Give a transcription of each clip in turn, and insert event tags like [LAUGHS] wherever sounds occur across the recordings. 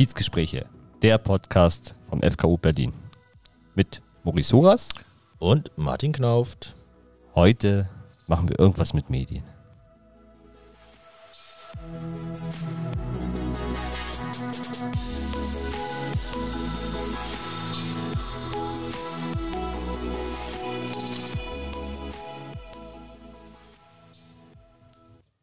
Kiezgespräche, der Podcast vom FKU Berlin. Mit Maurice Horas. Und Martin Knauft. Heute machen wir irgendwas mit Medien.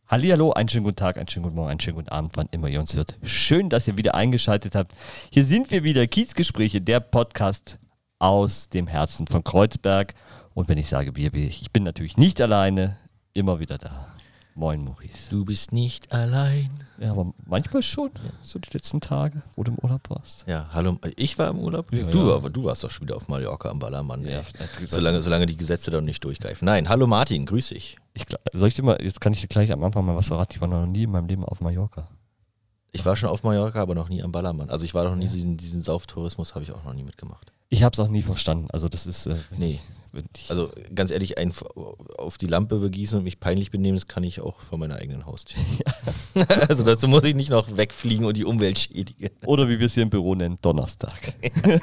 Hallihallo, einen schönen guten Tag, einen schönen guten Morgen, einen schönen guten Abend, wann immer ihr uns hört. Schön, dass ihr wieder eingeschaltet habt. Hier sind wir wieder, Kiezgespräche, der Podcast aus dem Herzen von Kreuzberg. Und wenn ich sage wir, ich bin natürlich nicht alleine, immer wieder da. Moin, Maurice. Du bist nicht allein. Ja, aber manchmal schon, so die letzten Tage, wo du im Urlaub warst. Ja, hallo. Ich war im Urlaub. Ja, du, ja. aber du warst doch schon wieder auf Mallorca am Ballermann. Ja, solange, solange die Gesetze da nicht durchgreifen. Nein, hallo Martin, grüß dich. Ich, soll ich dir mal, jetzt kann ich dir gleich am Anfang mal was verraten. Ich war noch nie in meinem Leben auf Mallorca. Ich war schon auf Mallorca, aber noch nie am Ballermann. Also ich war noch nie diesen, diesen Sauftourismus, habe ich auch noch nie mitgemacht. Ich habe es auch nie verstanden. Also das ist, äh, Nee. Also ganz ehrlich, ein, auf die Lampe begießen und mich peinlich benehmen, das kann ich auch vor meiner eigenen Haustür. [LAUGHS] also dazu muss ich nicht noch wegfliegen und die Umwelt schädigen. oder wie wir es hier im Büro nennen, Donnerstag. [LAUGHS]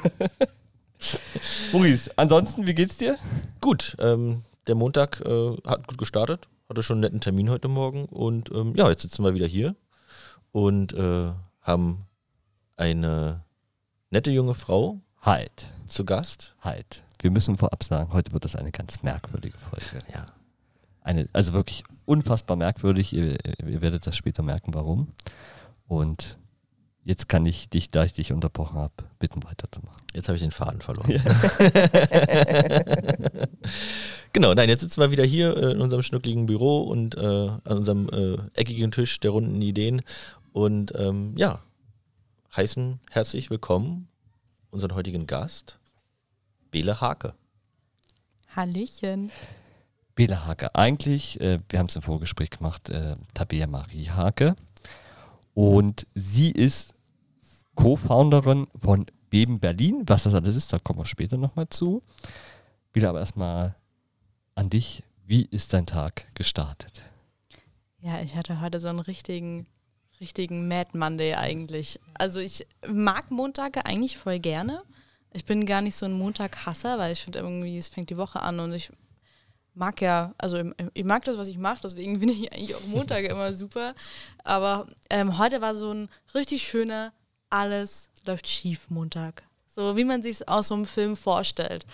Maurice, ansonsten, wie geht's dir? Gut, ähm, der Montag äh, hat gut gestartet, hatte schon einen netten Termin heute Morgen und ähm, ja, jetzt sitzen wir wieder hier und äh, haben eine nette junge Frau Halt, zu Gast. halt. Wir müssen vorab sagen, heute wird das eine ganz merkwürdige Folge. Ja, Eine, also wirklich unfassbar merkwürdig. Ihr, ihr werdet das später merken, warum. Und jetzt kann ich dich, da ich dich unterbrochen habe, bitten weiterzumachen. jetzt habe ich den Faden verloren. [LAUGHS] genau, nein, jetzt sitzen wir wieder hier äh, in unserem schnuckligen Büro und äh, an unserem äh, eckigen Tisch der runden Ideen und ähm, ja, heißen herzlich willkommen unseren heutigen Gast, Bele Hake. Hallöchen. Bela Hake. Eigentlich, äh, wir haben es im Vorgespräch gemacht, äh, Tabea Marie Hake. Und sie ist Co-Founderin von Beben Berlin. Was das alles ist, da kommen wir später nochmal zu. Bela, aber erstmal an dich. Wie ist dein Tag gestartet? Ja, ich hatte heute so einen richtigen, richtigen Mad Monday eigentlich. Also ich mag Montage eigentlich voll gerne. Ich bin gar nicht so ein Montaghasser, weil ich finde irgendwie, es fängt die Woche an und ich mag ja, also ich, mag das, was ich mache, deswegen [LAUGHS] finde ich eigentlich auch Montage immer super. Aber ähm, heute war so ein richtig schöner, alles läuft schief Montag. So wie man sich aus so einem Film vorstellt.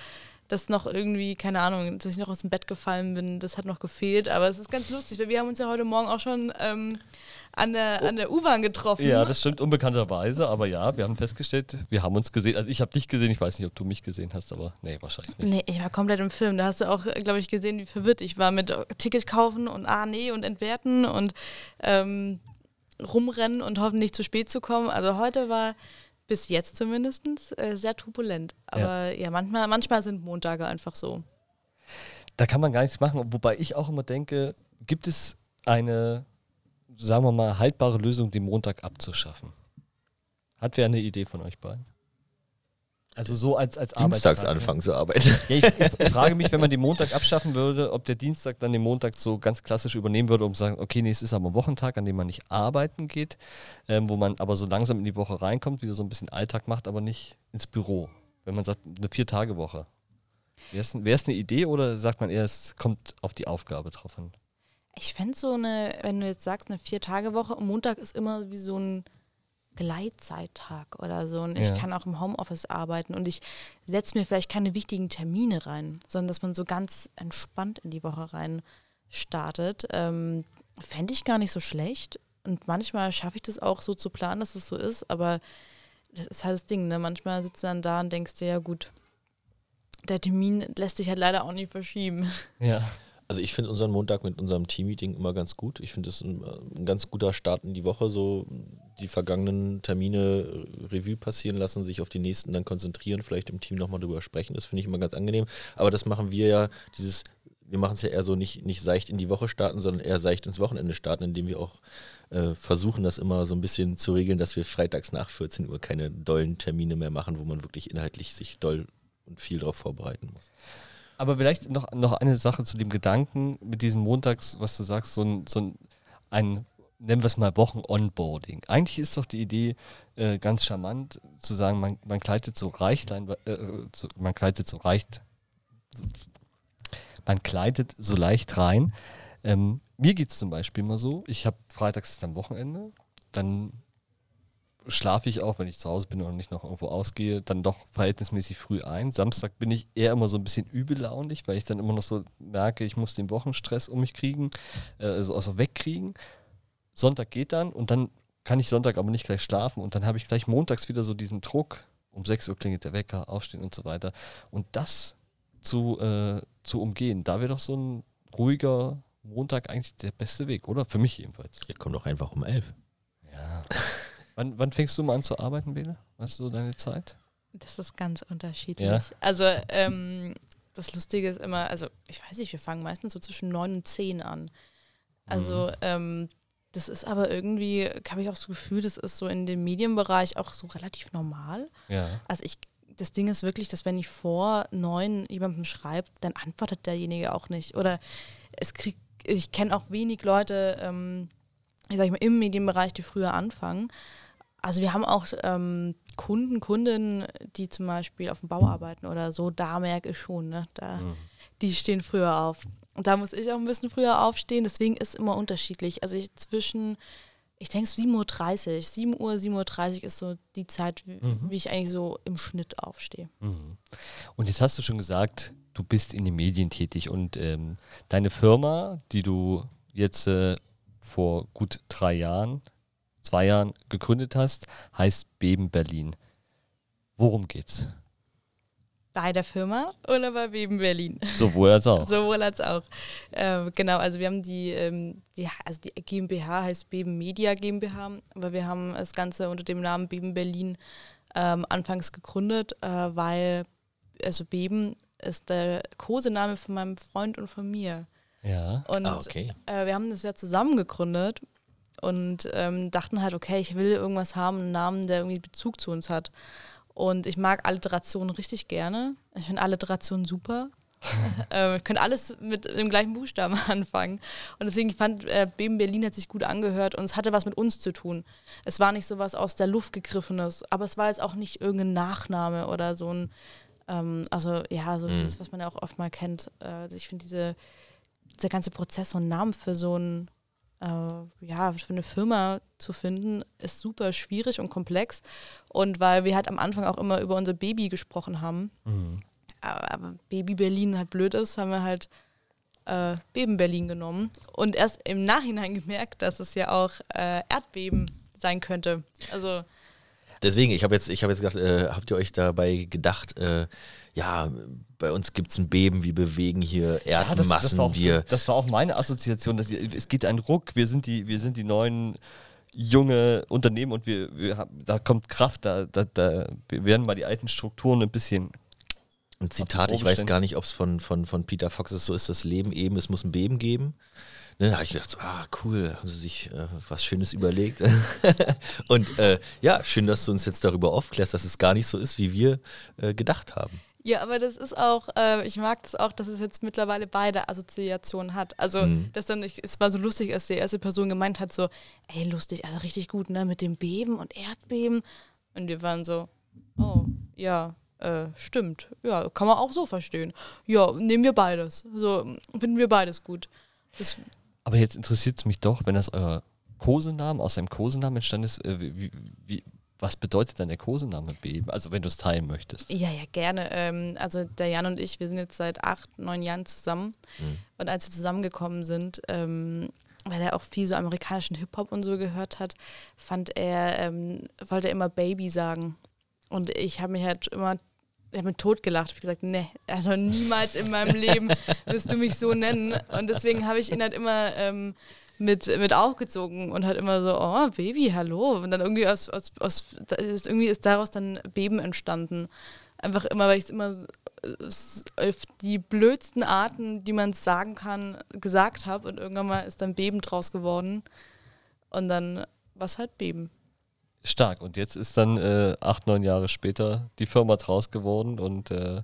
Dass noch irgendwie, keine Ahnung, dass ich noch aus dem Bett gefallen bin, das hat noch gefehlt. Aber es ist ganz lustig, weil wir haben uns ja heute Morgen auch schon ähm, an der, an der U-Bahn getroffen. Ja, das stimmt unbekannterweise, aber ja, wir haben festgestellt, wir haben uns gesehen. Also ich habe dich gesehen, ich weiß nicht, ob du mich gesehen hast, aber nee, wahrscheinlich nicht. Nee, ich war komplett im Film. Da hast du auch, glaube ich, gesehen, wie verwirrt ich war mit Ticket kaufen und ah, nee und entwerten und ähm, rumrennen und hoffen, nicht zu spät zu kommen. Also heute war bis jetzt zumindest äh, sehr turbulent. Aber ja, manchmal, manchmal sind Montage einfach so. Da kann man gar nichts machen, wobei ich auch immer denke, gibt es eine, sagen wir mal, haltbare Lösung, den Montag abzuschaffen? Hat wer eine Idee von euch beiden? Also so als, als Dienstags Arbeitstag, anfangen zu arbeiten. Ja, ich, ich [LAUGHS] frage mich, wenn man den Montag abschaffen würde, ob der Dienstag dann den Montag so ganz klassisch übernehmen würde, um zu sagen, okay, nee, es ist aber ein Wochentag, an dem man nicht arbeiten geht, ähm, wo man aber so langsam in die Woche reinkommt, wieder so ein bisschen Alltag macht, aber nicht ins Büro. Wenn man sagt, eine Vier-Tage-Woche. Wäre es wär's eine Idee oder sagt man eher, es kommt auf die Aufgabe drauf an? Ich fände so eine, wenn du jetzt sagst, eine Vier-Tage-Woche, Montag ist immer wie so ein Gleitzeittag oder so. Und ich Ja. kann auch im Homeoffice arbeiten und ich setze mir vielleicht keine wichtigen Termine rein, sondern dass man so ganz entspannt in die Woche rein startet. Ähm, Fände ich gar nicht so schlecht. Und manchmal schaffe ich das auch so zu planen, dass es so ist, aber das ist halt das Ding, ne? Manchmal sitzt du dann da und denkst dir, ja gut, der Termin lässt sich halt leider auch nicht verschieben. Ja. [LAUGHS] Also ich finde unseren Montag mit unserem Teammeeting immer ganz gut. Ich finde es ein, ein ganz guter Start in die Woche, so die vergangenen Termine äh, Revue passieren lassen, sich auf die nächsten dann konzentrieren, vielleicht im Team nochmal drüber sprechen. Das finde ich immer ganz angenehm. Aber das machen wir ja, dieses, wir machen es ja eher so nicht, nicht seicht in die Woche starten, sondern eher seicht ins Wochenende starten, indem wir auch äh, versuchen, das immer so ein bisschen zu regeln, dass wir freitags nach 14 Uhr keine dollen Termine mehr machen, wo man wirklich inhaltlich sich doll und viel darauf vorbereiten muss. Aber vielleicht noch, noch eine Sache zu dem Gedanken mit diesem Montags, was du sagst, so ein, so ein, ein nennen wir es mal Wochen-Onboarding. Eigentlich ist doch die Idee äh, ganz charmant zu sagen, man, man kleidet so Reichlein, äh, so, man kleidet so reicht, man kleidet so leicht rein. Ähm, mir geht es zum Beispiel immer so, ich habe freitags ist dann Wochenende, dann schlafe ich auch, wenn ich zu Hause bin und nicht noch irgendwo ausgehe, dann doch verhältnismäßig früh ein. Samstag bin ich eher immer so ein bisschen übellaunig, weil ich dann immer noch so merke, ich muss den Wochenstress um mich kriegen, äh, also, also wegkriegen. Sonntag geht dann und dann kann ich Sonntag aber nicht gleich schlafen und dann habe ich gleich montags wieder so diesen Druck, um 6 Uhr klingelt der Wecker, aufstehen und so weiter. Und das zu, äh, zu umgehen, da wäre doch so ein ruhiger Montag eigentlich der beste Weg, oder? Für mich jedenfalls. Hier kommt doch einfach um elf. Ja. Wann, wann fängst du mal an zu arbeiten, Bene? Was ist so deine Zeit? Das ist ganz unterschiedlich. Ja. Also ähm, das Lustige ist immer, also ich weiß nicht, wir fangen meistens so zwischen neun und zehn an. Also Mhm. ähm, das ist aber irgendwie, habe ich auch das Gefühl, das ist so in dem Medienbereich auch so relativ normal. Ja. Also ich, das Ding ist wirklich, dass wenn ich vor neun jemandem schreibe, dann antwortet derjenige auch nicht. Oder es kriegt, ich kenne auch wenig Leute, ähm, ich sag mal, im Medienbereich, die früher anfangen. Also wir haben auch ähm, Kunden, Kundinnen, die zum Beispiel auf dem Bau arbeiten oder so, da merke ich schon, ne? Da, Mhm. die stehen früher auf. Und da muss ich auch ein bisschen früher aufstehen, deswegen ist immer unterschiedlich. Also ich zwischen, ich denke 7.30 Uhr, 7 Uhr, 7.30 Uhr ist so die Zeit, wie, Mhm. wie ich eigentlich so im Schnitt aufstehe. Mhm. Und jetzt hast du schon gesagt, du bist in den Medien tätig und ähm, deine Firma, die du jetzt äh, vor gut drei Jahren, zwei Jahren gegründet hast, heißt Beben Berlin. Worum geht's? Bei der Firma oder bei Beben Berlin? Sowohl als auch. [LAUGHS] Sowohl als auch. Ähm, genau, also wir haben die, ähm, die, also die GmbH heißt Beben Media GmbH, aber wir haben das Ganze unter dem Namen Beben Berlin ähm, anfangs gegründet, äh, weil, also Beben ist der Kosename von meinem Freund und von mir. Ja. Und Ah, okay. äh, wir haben das ja zusammen gegründet und ähm, dachten halt, okay, ich will irgendwas haben, einen Namen, der irgendwie Bezug zu uns hat. Und ich mag Alliterationen richtig gerne. Ich finde Alliterationen super. [LAUGHS] äh, ich könnte alles mit dem gleichen Buchstaben [LAUGHS] anfangen. Und deswegen ich fand äh, Beben Berlin hat sich gut angehört und es hatte was mit uns zu tun. Es war nicht so was aus der Luft gegriffenes, aber es war jetzt auch nicht irgendein Nachname oder so ein, ähm, also ja, so Mhm. das, was man ja auch oft mal kennt. Äh, ich finde diese, dieser ganze Prozess, so einen Namen für so ein, äh, ja, für eine Firma zu finden, ist super schwierig und komplex. Und weil wir halt am Anfang auch immer über unser Baby gesprochen haben, Mhm. aber, aber Baby Berlin halt blöd ist, haben wir halt äh, Beben Berlin genommen und erst im Nachhinein gemerkt, dass es ja auch äh, Erdbeben sein könnte. Also Deswegen, ich habe jetzt, ich habe jetzt gedacht, äh, habt ihr euch dabei gedacht, äh, ja, bei uns gibt es ein Beben, wir bewegen hier Ja, das, Erdmassen, das, war auch, wir. das war auch meine Assoziation. Dass, es geht ein Ruck, wir sind die, wir sind die neuen junge Unternehmen und wir, wir haben, da kommt Kraft, da, da, da wir werden mal die alten Strukturen ein bisschen Ein Zitat, ich weiß gar nicht, ob es von, von, von Peter Fox ist, so ist das Leben eben, es muss ein Beben geben. Ne, da habe ich gedacht, ah, cool, haben sie sich äh, was Schönes überlegt. [LAUGHS] Und äh, ja, schön, dass du uns jetzt darüber aufklärst, dass es gar nicht so ist, wie wir äh, gedacht haben. Ja, aber das ist auch, äh, ich mag das auch, dass es jetzt mittlerweile beide Assoziationen hat. Also, Mhm. dass dann, ich, es war so lustig, als die erste Person gemeint hat, so, ey, lustig, also richtig gut, ne, mit dem Beben und Erdbeben. Und wir waren so, oh, ja, äh, stimmt. Ja, kann man auch so verstehen. Ja, nehmen wir beides. So, finden wir beides gut. Das, Aber jetzt interessiert es mich doch, wenn das euer Kosenamen aus einem Kosenamen entstanden ist, äh, wie, wie, was bedeutet dann der Kosename Beben? Also wenn du es teilen möchtest. Ja, ja, gerne. Ähm, also der Jan und ich, wir sind jetzt seit acht, neun Jahren zusammen. Mhm. Und als wir zusammengekommen sind, ähm, weil er auch viel so amerikanischen Hip-Hop und so gehört hat, fand er, ähm, wollte er immer Baby sagen. Und ich habe mich halt immer, ich habe mich totgelacht. Ich habe gesagt, nee, also niemals in meinem Leben wirst du mich so nennen. Und deswegen habe ich ihn halt immer ähm, mit, mit aufgezogen und halt immer so, oh, Baby, hallo. Und dann irgendwie aus, aus, aus ist, irgendwie ist daraus dann Beben entstanden. Einfach immer, weil ich es immer auf die blödsten Arten, die man sagen kann, gesagt habe. Und irgendwann mal ist dann Beben draus geworden. Und dann was halt Beben. Stark. Und jetzt ist dann äh, acht, neun Jahre später die Firma draus geworden und äh,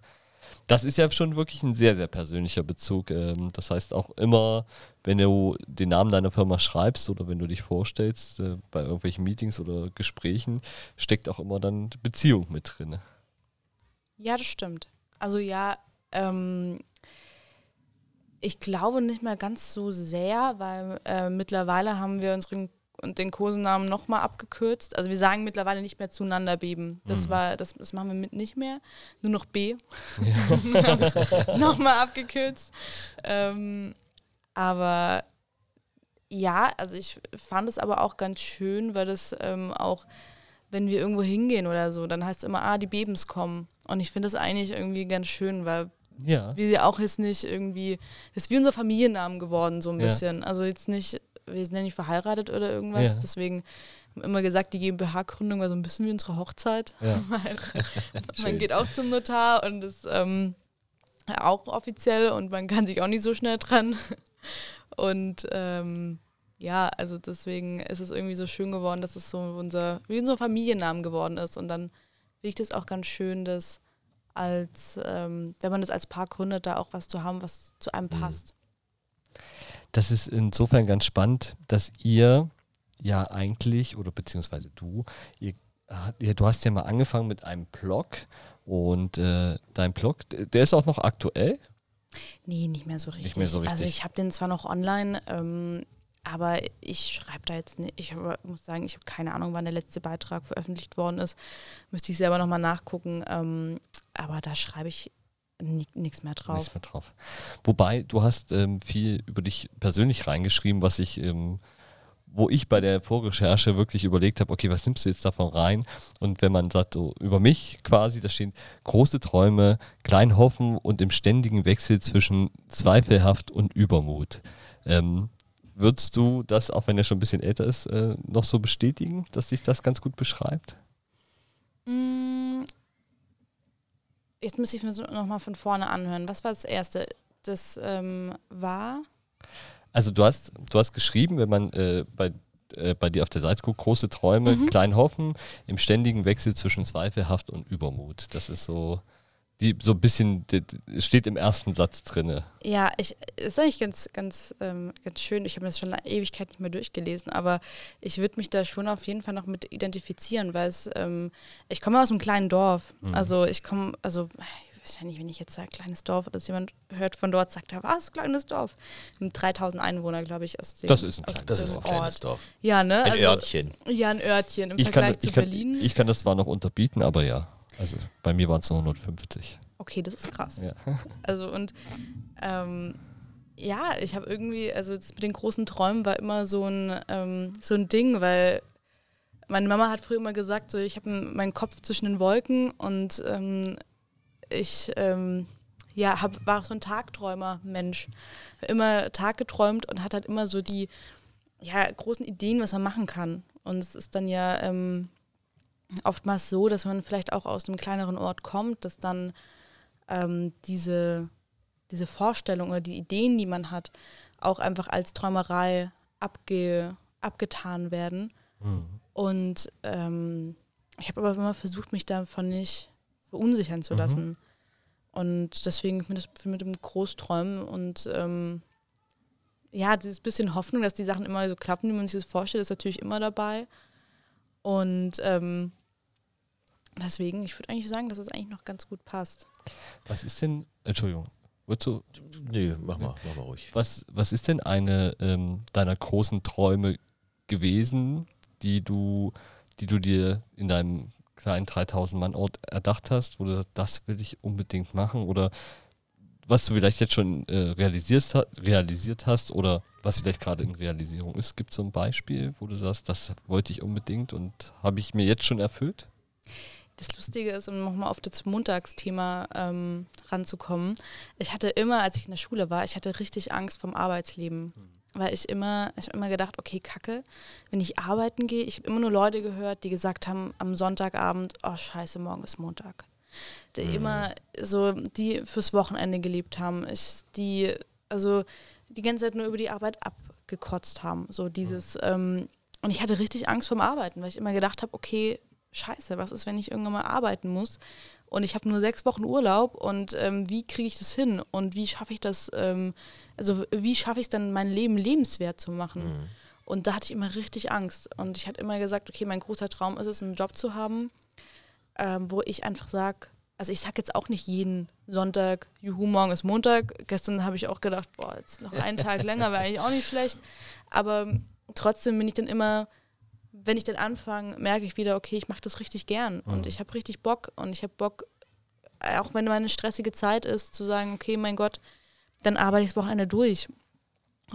Das ist ja schon wirklich ein sehr, sehr persönlicher Bezug. Ähm, das heißt auch immer, wenn du den Namen deiner Firma schreibst oder wenn du dich vorstellst, äh, bei irgendwelchen Meetings oder Gesprächen, steckt auch immer dann Beziehung mit drin. Ja, das stimmt. Also ja, ähm, ich glaube nicht mehr ganz so sehr, weil äh, mittlerweile haben wir unseren und den Kosenamen nochmal abgekürzt. Also wir sagen mittlerweile nicht mehr zueinander beben. Das mhm. war, das, das machen wir mit nicht mehr. Nur noch B. Ja. [LAUGHS] nochmal abgekürzt. Ähm, aber ja, also ich fand es aber auch ganz schön, weil das ähm, auch, wenn wir irgendwo hingehen oder so, dann heißt es immer, ah, die Bebens kommen. Und ich finde das eigentlich irgendwie ganz schön, weil ja. wir auch jetzt nicht irgendwie, das ist wie unser Familiennamen geworden, so ein ja. bisschen. Also jetzt nicht wir sind ja nicht verheiratet oder irgendwas, ja. deswegen haben wir immer gesagt, die GmbH-Gründung war so ein bisschen wie unsere Hochzeit. Ja. [LAUGHS] [LAUGHS] man geht auch zum Notar und ist ähm, auch offiziell und man kann sich auch nicht so schnell trennen. [LAUGHS] Und ähm, ja, also deswegen ist es irgendwie so schön geworden, dass es so unser, wie unser Familiennamen geworden ist. Und dann finde ich das auch ganz schön, dass als, ähm, wenn man das als Paar gründet, da auch was zu haben, was zu einem mhm. passt das ist insofern ganz spannend, dass ihr ja eigentlich, oder beziehungsweise du, ihr, du hast ja mal angefangen mit einem Blog und äh, dein Blog, der ist auch noch aktuell? Nee, nicht mehr so richtig. Nicht mehr so also richtig. Also ich habe den zwar noch online, ähm, aber ich schreibe da jetzt nicht. Ich muss sagen, ich habe keine Ahnung, wann der letzte Beitrag veröffentlicht worden ist. Müsste ich selber nochmal nachgucken. Ähm, aber da schreibe ich nichts mehr drauf. Nichts mehr drauf. Wobei, du hast ähm, viel über dich persönlich reingeschrieben, was ich, ähm, wo ich bei der Vorrecherche wirklich überlegt habe, okay, was nimmst du jetzt davon rein? Und wenn man sagt, so über mich quasi, da stehen große Träume, klein hoffen und im ständigen Wechsel zwischen zweifelhaft und Übermut. Ähm, würdest du das, auch wenn er schon ein bisschen älter ist, äh, noch so bestätigen, dass sich das ganz gut beschreibt? Mm, jetzt müsste ich mir nochmal von vorne anhören. Was war das Erste? Das ähm, war. Also du hast, du hast geschrieben, wenn man äh, bei, äh, bei dir auf der Seite guckt, große Träume, mhm. klein hoffen, im ständigen Wechsel zwischen Zweifelhaft und Übermut. Das ist so die so ein bisschen, steht im ersten Satz drin. Ja, ich ist eigentlich ganz, ganz, ähm, ganz schön. Ich habe das schon eine Ewigkeit nicht mehr durchgelesen, aber ich würde mich da schon auf jeden Fall noch mit identifizieren, weil es, ähm, ich komme aus einem kleinen Dorf. Mhm. Also ich komme, also ich weiß ja nicht, wenn ich jetzt sage kleines Dorf, dass jemand hört von dort, sagt er, was, kleines Dorf. 3000 Einwohner, glaube ich, aus dem Das ist ein, klein, das ist ein kleines Dorf. Ja, ne? Ein also, Örtchen. Ja, ein Örtchen im ich Vergleich kann, zu ich kann, Berlin. Ich kann das zwar noch unterbieten, aber ja. Also bei mir waren es nur 150. Okay, das ist krass. Ja. [LAUGHS] Also und ähm, ja, ich habe irgendwie, also das mit den großen Träumen war immer so ein, ähm, so ein Ding, weil meine Mama hat früher immer gesagt, so ich habe meinen Kopf zwischen den Wolken und ähm, ich ähm, ja, hab, war so ein Tagträumer-Mensch. Immer Tag geträumt und hat halt immer so die ja, großen Ideen, was man machen kann. Und es ist dann ja ähm, oftmals so, dass man vielleicht auch aus einem kleineren Ort kommt, dass dann ähm, diese, diese Vorstellung oder die Ideen, die man hat, auch einfach als Träumerei abge, abgetan werden. Mhm. Und ähm, ich habe aber immer versucht, mich davon nicht verunsichern zu mhm. lassen. Mhm. Und deswegen mit, das, mit dem Großträumen und ähm, ja, dieses bisschen Hoffnung, dass die Sachen immer so klappen, wie man sich das vorstellt, ist natürlich immer dabei. Und ähm, deswegen, ich würde eigentlich sagen, dass es eigentlich noch ganz gut passt. Was ist denn, Entschuldigung, würdest du? Nee, mach mal, mach mal ruhig. Was, was ist denn eine ähm, deiner großen Träume gewesen, die du, die du dir in deinem kleinen 3000 Mann Ort erdacht hast, wo du sagst, das will ich unbedingt machen oder was du vielleicht jetzt schon äh, realisiert, realisiert hast oder was vielleicht gerade in Realisierung ist. Gibt es so ein Beispiel, wo du sagst, das wollte ich unbedingt und habe ich mir jetzt schon erfüllt? Das Lustige ist, um nochmal auf das Montagsthema ähm, ranzukommen, ich hatte immer, als ich in der Schule war, ich hatte richtig Angst vom Arbeitsleben. Mhm. Weil ich immer, ich habe immer gedacht, okay, kacke, wenn ich arbeiten gehe, ich habe immer nur Leute gehört, die gesagt haben am Sonntagabend, oh scheiße, morgen ist Montag. Die mhm. immer so, die fürs Wochenende gelebt haben, ich, die, also die ganze Zeit nur über die Arbeit abgekotzt haben. So dieses, mhm. ähm, und ich hatte richtig Angst vorm Arbeiten, weil ich immer gedacht habe, okay, scheiße, was ist, wenn ich irgendwann mal arbeiten muss? und ich habe nur sechs Wochen Urlaub und ähm, wie kriege ich das hin und wie schaffe ich das, ähm, also wie schaffe ich es dann, mein Leben lebenswert zu machen? Mhm. Und da hatte ich immer richtig Angst und ich hatte immer gesagt, okay, mein großer Traum ist es, einen Job zu haben, ähm, wo ich einfach sage, also ich sage jetzt auch nicht jeden Sonntag, juhu, morgen ist Montag. Gestern habe ich auch gedacht, boah, jetzt noch einen Tag [LAUGHS] länger wäre eigentlich auch nicht schlecht. Aber trotzdem bin ich dann immer wenn ich dann anfange, merke ich wieder, okay, ich mache das richtig gern und mhm. ich habe richtig Bock und ich habe Bock, äh, auch wenn meine stressige Zeit ist, zu sagen, okay, mein Gott, dann arbeite ich das Wochenende durch.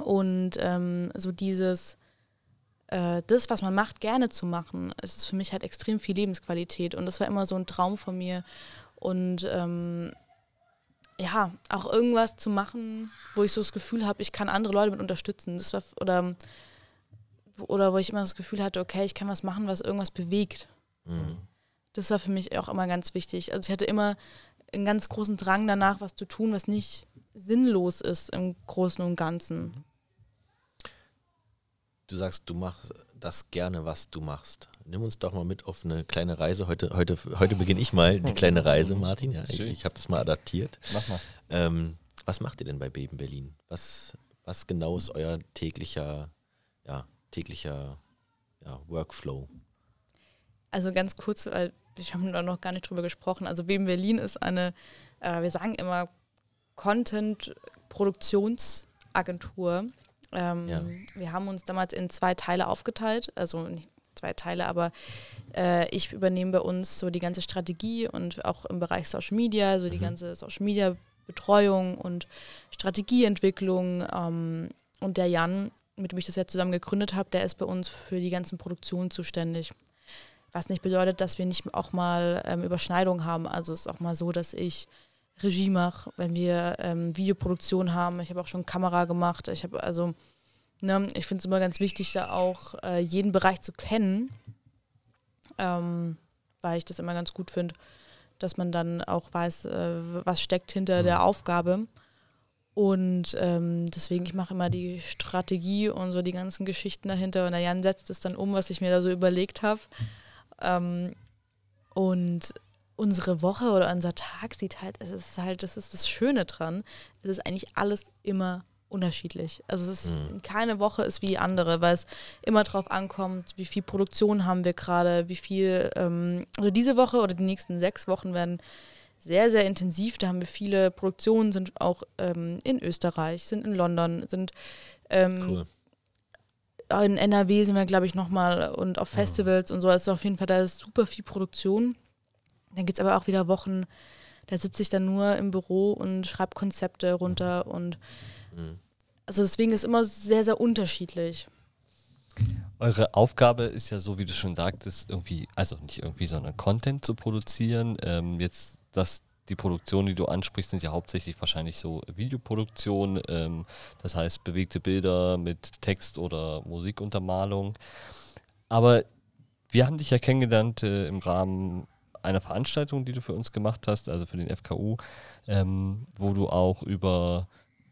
Und ähm, so dieses, äh, das, was man macht, gerne zu machen, es ist für mich halt extrem viel Lebensqualität und das war immer so ein Traum von mir. Und ähm, ja, auch irgendwas zu machen, wo ich so das Gefühl habe, ich kann andere Leute mit unterstützen. Das war, oder oder wo ich immer das Gefühl hatte, okay, ich kann was machen, was irgendwas bewegt. Mhm. Das war für mich auch immer ganz wichtig. Also ich hatte immer einen ganz großen Drang danach, was zu tun, was nicht sinnlos ist im Großen und Ganzen. Du sagst, du machst das gerne, was du machst. Nimm uns doch mal mit auf eine kleine Reise. Heute, heute, heute beginne ich mal die kleine Reise, Martin. Ja, ich, ich habe das mal adaptiert. Mach mal. Ähm, was macht ihr denn bei Beben Berlin? Was, was genau ist euer täglicher ja, täglicher ja, Workflow? Also ganz kurz, weil wir haben da noch gar nicht drüber gesprochen. Also BM Berlin ist eine, äh, wir sagen immer Content-Produktionsagentur. Ähm, ja. Wir haben uns damals in zwei Teile aufgeteilt, also nicht zwei Teile, aber äh, ich übernehme bei uns so die ganze Strategie und auch im Bereich Social Media, so die mhm. ganze Social Media Betreuung und Strategieentwicklung. Ähm, und der Jan mit dem ich das ja zusammen gegründet habe, der ist bei uns für die ganzen Produktionen zuständig. Was nicht bedeutet, dass wir nicht auch mal ähm, Überschneidungen haben. Also es ist auch mal so, dass ich Regie mache, wenn wir ähm, Videoproduktion haben. Ich habe auch schon Kamera gemacht. Ich habe also, ne, ich finde es immer ganz wichtig, da auch äh, jeden Bereich zu kennen, ähm, weil ich das immer ganz gut finde, dass man dann auch weiß, äh, was steckt hinter mhm. der Aufgabe. Und ähm, deswegen, ich mache immer die Strategie und so die ganzen Geschichten dahinter. Und der Jan setzt es dann um, was ich mir da so überlegt habe. Ähm, und unsere Woche oder unser Tag sieht halt, es ist halt, das ist das Schöne dran, es ist eigentlich alles immer unterschiedlich. Also es ist, mhm. keine Woche ist wie die andere, weil es immer darauf ankommt, wie viel Produktion haben wir gerade, wie viel, ähm, also diese Woche oder die nächsten sechs Wochen werden sehr, sehr intensiv. Da haben wir viele Produktionen, sind auch ähm, in Österreich, sind in London, sind ähm, cool. in NRW sind wir, glaube ich, nochmal und auf Festivals mhm. und so. Es ist auf jeden Fall, da ist super viel Produktion. Dann gibt es aber auch wieder Wochen, da sitze ich dann nur im Büro und schreibe Konzepte runter und mhm. also deswegen ist immer sehr, sehr unterschiedlich. Eure Aufgabe ist ja so, wie du schon sagtest, irgendwie, also nicht irgendwie, sondern Content zu produzieren. Ähm, jetzt dass die Produktionen, die du ansprichst, sind ja hauptsächlich wahrscheinlich so Videoproduktion, ähm, das heißt bewegte Bilder mit Text oder Musikuntermalung. Aber wir haben dich ja kennengelernt äh, im Rahmen einer Veranstaltung, die du für uns gemacht hast, also für den FKU, ähm, wo du auch über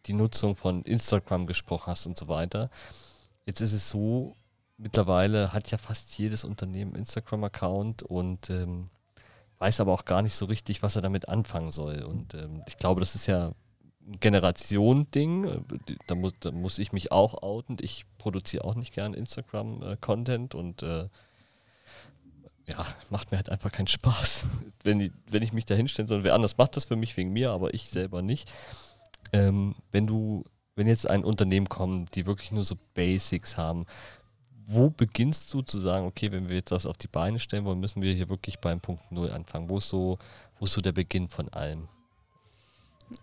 die Nutzung von Instagram gesprochen hast und so weiter. Jetzt ist es so, mittlerweile hat ja fast jedes Unternehmen Instagram-Account und ähm, weiß aber auch gar nicht so richtig, was er damit anfangen soll. Und ähm, ich glaube, das ist ja ein Generation-Ding. Da muss, da muss ich mich auch outen. Ich produziere auch nicht gern Instagram-Content und äh, ja, macht mir halt einfach keinen Spaß. [LAUGHS] wenn, ich, wenn ich mich da hinstellen soll, wer anders macht das für mich wegen mir, aber ich selber nicht. Ähm, wenn du, wenn jetzt ein Unternehmen kommt, die wirklich nur so Basics haben, wo beginnst du zu sagen, okay, wenn wir jetzt das auf die Beine stellen wollen, müssen wir hier wirklich beim Punkt Null anfangen? Wo ist so, wo ist so der Beginn von allem?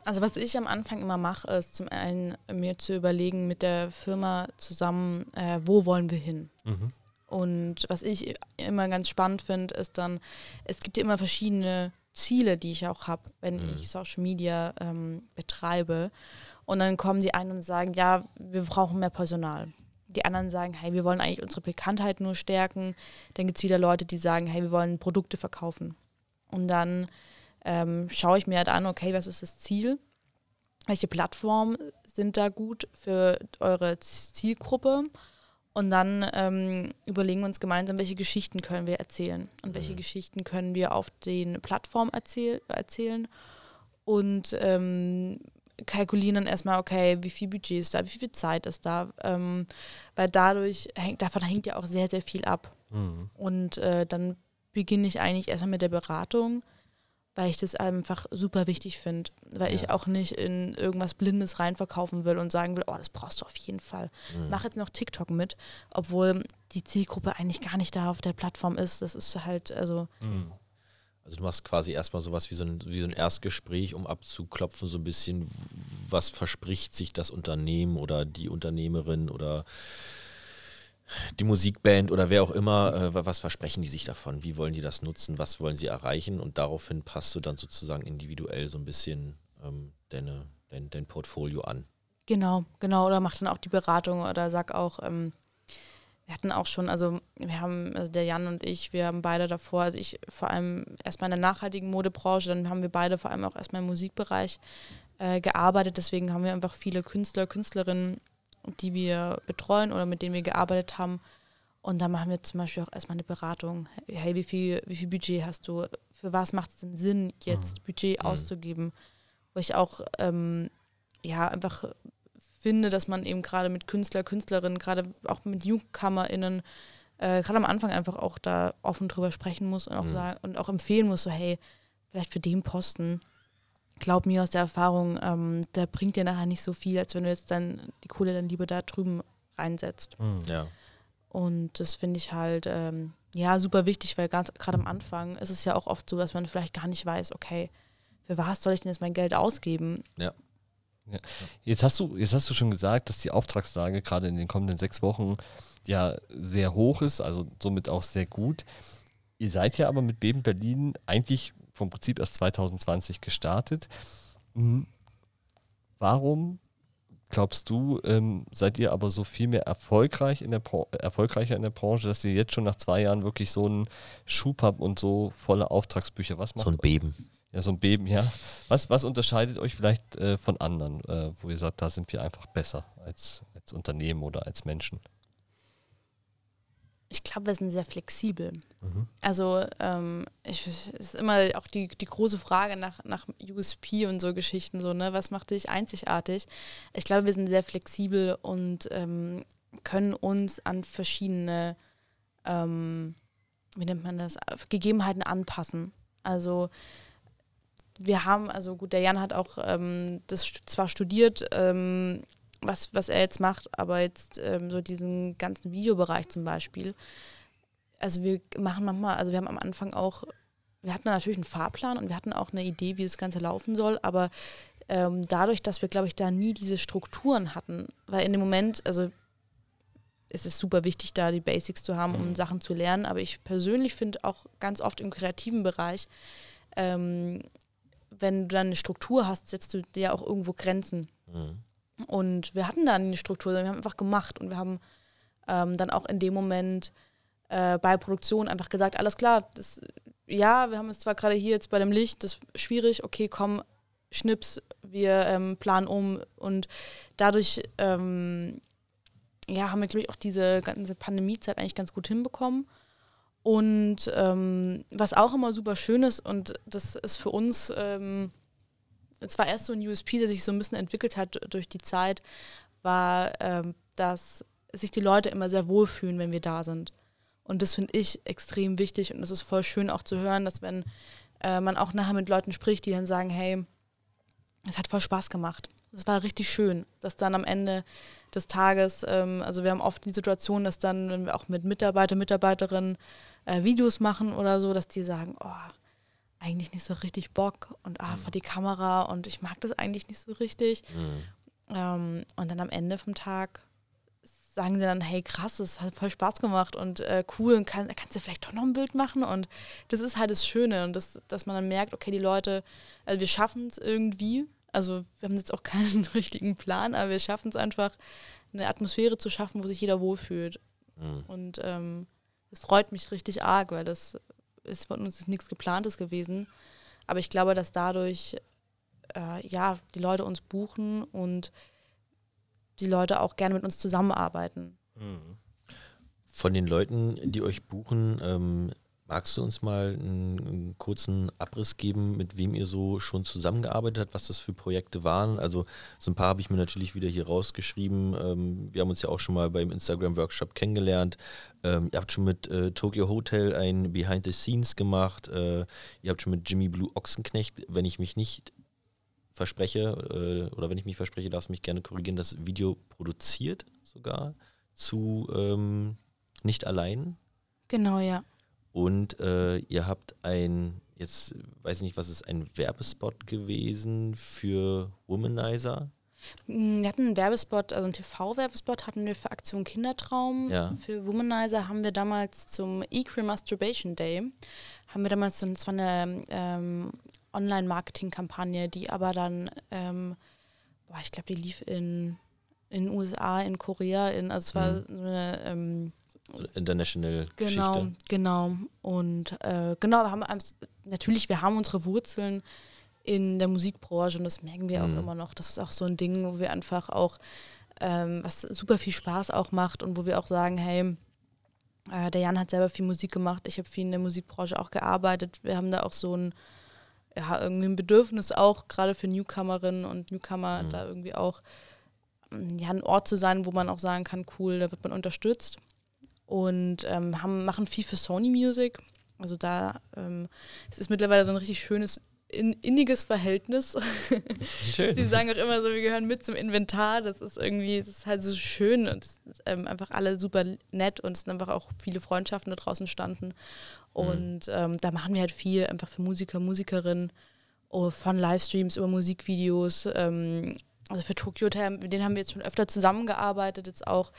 Also was ich am Anfang immer mache, ist zum einen mir zu überlegen mit der Firma zusammen, äh, wo wollen wir hin? Mhm. Und was ich immer ganz spannend finde, ist dann, es gibt ja immer verschiedene Ziele, die ich auch habe, wenn mhm. ich Social Media ähm, betreibe. Und dann kommen die einen und sagen, ja, wir brauchen mehr Personal. Die anderen sagen, hey, wir wollen eigentlich unsere Bekanntheit nur stärken. Dann gibt es wieder Leute, die sagen, hey, wir wollen Produkte verkaufen. Und dann ähm, schaue ich mir halt an, okay, was ist das Ziel? Welche Plattformen sind da gut für eure Zielgruppe? Und dann ähm, überlegen wir uns gemeinsam, welche Geschichten können wir erzählen und welche Mhm. Geschichten können wir auf den Plattformen erzähl erzählen. Und ähm, kalkulieren dann erstmal, okay, wie viel Budget ist da, wie viel Zeit ist da. Ähm, weil dadurch hängt, davon hängt ja auch sehr, sehr viel ab. Mhm. Und äh, dann beginne ich eigentlich erstmal mit der Beratung, weil ich das einfach super wichtig finde. Weil ich Ja. auch nicht in irgendwas Blindes reinverkaufen will und sagen will, oh, das brauchst du auf jeden Fall. Mhm. Mach jetzt noch TikTok mit, obwohl die Zielgruppe eigentlich gar nicht da auf der Plattform ist. Das ist halt, also, Mhm. Also du machst quasi erstmal sowas wie so, ein, wie so ein Erstgespräch, um abzuklopfen, so ein bisschen, was verspricht sich das Unternehmen oder die Unternehmerin oder die Musikband oder wer auch immer, äh, wa- was versprechen die sich davon? Wie wollen die das nutzen? Was wollen sie erreichen? Und daraufhin passt du dann sozusagen individuell so ein bisschen ähm, deine, dein, dein Portfolio an. Genau, genau. Oder macht dann auch die Beratung oder sag auch, ähm, wir hatten auch schon, also wir haben, also der Jan und ich, wir haben beide davor, also ich vor allem erstmal in der nachhaltigen Modebranche, dann haben wir beide vor allem auch erstmal im Musikbereich äh, gearbeitet. Deswegen haben wir einfach viele Künstler, Künstlerinnen, die wir betreuen oder mit denen wir gearbeitet haben. Und da machen wir zum Beispiel auch erstmal eine Beratung. Hey, wie viel, wie viel Budget hast du? Für was macht es denn Sinn, jetzt Budget Mhm. auszugeben? Wo ich auch ähm, ja einfach finde, dass man eben gerade mit Künstler, Künstlerinnen, gerade auch mit JugendkammerInnen, äh, gerade am Anfang einfach auch da offen drüber sprechen muss und auch Mhm. sagen und auch empfehlen muss, so hey, vielleicht für den Posten, glaub mir aus der Erfahrung, ähm, der bringt dir nachher nicht so viel, als wenn du jetzt dann die Kohle dann lieber da drüben reinsetzt. Mhm. Ja. Und das finde ich halt ähm, ja super wichtig, weil ganz gerade am Anfang ist es ja auch oft so, dass man vielleicht gar nicht weiß, okay, für was soll ich denn jetzt mein Geld ausgeben? Jetzt hast du, jetzt hast du schon gesagt, dass die Auftragslage gerade in den kommenden sechs Wochen ja sehr hoch ist, also somit auch sehr gut. Ihr seid ja aber mit Beben Berlin eigentlich vom Prinzip erst 2020 gestartet. Mhm. Warum glaubst du, ähm, seid ihr aber so viel mehr erfolgreich in der erfolgreicher in der Branche, dass ihr jetzt schon nach zwei Jahren wirklich so einen Schub habt und so volle Auftragsbücher? Was macht So ein Beben. Ja, so ein Beben, ja. Was, was unterscheidet euch vielleicht äh, von anderen, äh, wo ihr sagt, da sind wir einfach besser als, als Unternehmen oder als Menschen? Ich glaube, wir sind sehr flexibel. Mhm. Also ähm, ich, es ist immer auch die, die große Frage nach, nach USP und so Geschichten, so, ne? Was macht dich einzigartig? Ich glaube, wir sind sehr flexibel und ähm, können uns an verschiedene, ähm, wie nennt man das, Gegebenheiten anpassen. Also wir haben, also gut, der Jan hat auch ähm, das zwar studiert, ähm, was, was er jetzt macht, aber jetzt ähm, so diesen ganzen Videobereich zum Beispiel. Also wir machen manchmal, also wir haben am Anfang auch, wir hatten natürlich einen Fahrplan und wir hatten auch eine Idee, wie das Ganze laufen soll, aber ähm, dadurch, dass wir, glaube ich, da nie diese Strukturen hatten, weil in dem Moment, also es ist super wichtig, da die Basics zu haben, um Mhm. Sachen zu lernen, aber ich persönlich finde auch ganz oft im kreativen Bereich, ähm, wenn du dann eine Struktur hast, setzt du dir auch irgendwo Grenzen. Mhm. Und wir hatten da eine Struktur, wir haben einfach gemacht und wir haben ähm, dann auch in dem Moment äh, bei Produktion einfach gesagt, alles klar, das, ja, wir haben es zwar gerade hier jetzt bei dem Licht, das ist schwierig, okay, komm, Schnips, wir ähm, planen um und dadurch ähm, ja, haben wir, glaube ich, auch diese ganze Pandemiezeit eigentlich ganz gut hinbekommen. Und ähm, was auch immer super schön ist, und das ist für uns, ähm, es war erst so ein USP, der sich so ein bisschen entwickelt hat durch die Zeit, war, ähm, dass sich die Leute immer sehr wohlfühlen, wenn wir da sind. Und das finde ich extrem wichtig und es ist voll schön auch zu hören, dass wenn äh, man auch nachher mit Leuten spricht, die dann sagen, hey, es hat voll Spaß gemacht. Es war richtig schön, dass dann am Ende des Tages, ähm, also wir haben oft die Situation, dass dann, wenn wir auch mit Mitarbeiter, Mitarbeiterinnen äh, Videos machen oder so, dass die sagen, oh, eigentlich nicht so richtig Bock und ah, vor die Kamera und ich mag das eigentlich nicht so richtig. Mhm. Ähm, und dann am Ende vom Tag sagen sie dann, hey krass, es hat voll Spaß gemacht und äh, cool, und kann, kannst du vielleicht doch noch ein Bild machen? Und das ist halt das Schöne und das, dass man dann merkt, okay, die Leute, also wir schaffen es irgendwie. Also wir haben jetzt auch keinen [LAUGHS] richtigen Plan, aber wir schaffen es einfach, eine Atmosphäre zu schaffen, wo sich jeder wohlfühlt. Mhm. Und ähm, das freut mich richtig arg, weil das ist von uns ist nichts geplantes gewesen. Aber ich glaube, dass dadurch äh, ja die Leute uns buchen und die Leute auch gerne mit uns zusammenarbeiten. Mhm. Von den Leuten, die euch buchen, ähm, magst du uns mal einen, einen, kurzen Abriss geben, mit wem ihr so schon zusammengearbeitet habt, was das für Projekte waren? Also so ein paar habe ich mir natürlich wieder hier rausgeschrieben. Ähm, wir haben uns ja auch schon mal beim Instagram-Workshop kennengelernt. Ähm, ihr habt schon mit äh, Tokyo Hotel ein Behind the Scenes gemacht. Äh, ihr habt schon mit Jimmy Blue Ochsenknecht, wenn ich mich nicht verspreche, äh, oder wenn ich mich verspreche, darfst du mich gerne korrigieren, das Video produziert sogar zu ähm, Nicht allein. Genau, ja. Und äh, ihr habt ein, jetzt weiß ich nicht, was ist, ein Werbespot gewesen für Womanizer? Mm, wir hatten einen Werbespot, also einen TV-Werbespot hatten wir für Aktion Kindertraum. Ja. Für Womanizer haben wir damals zum Equal Masturbation Day, haben wir damals, so, das war eine ähm, Online-Marketing-Kampagne, die aber dann, ähm, boah, ich glaube, die lief in, in den USA, in Korea, in, also es war mhm. so eine ähm, International genau, Geschichte. Genau, Und äh, genau, wir haben natürlich, wir haben unsere Wurzeln in der Musikbranche und das merken wir mhm. auch immer noch. Das ist auch so ein Ding, wo wir einfach auch, ähm, was super viel Spaß auch macht und wo wir auch sagen, hey, äh, der Jan hat selber viel Musik gemacht, ich habe viel in der Musikbranche auch gearbeitet. Wir haben da auch so ein, ja, irgendwie ein Bedürfnis auch, gerade für Newcomerinnen und Newcomer, mhm. da irgendwie auch ja, ein Ort zu sein, wo man auch sagen kann, cool, da wird man unterstützt und ähm, haben, machen viel für Sony Music. Also da ähm, es ist mittlerweile so ein richtig schönes in, inniges Verhältnis. [LAUGHS] Schön. Die sagen auch immer so, wir gehören mit zum Inventar. Das ist irgendwie, das ist halt so schön und ähm, einfach alle super nett und es sind einfach auch viele Freundschaften da draußen standen. Und mhm. ähm, da machen wir halt viel einfach für Musiker, Musikerinnen, oh, von Livestreams über Musikvideos. Ähm, also für Tokyo Hotel, mit denen haben wir jetzt schon öfter zusammengearbeitet, jetzt auch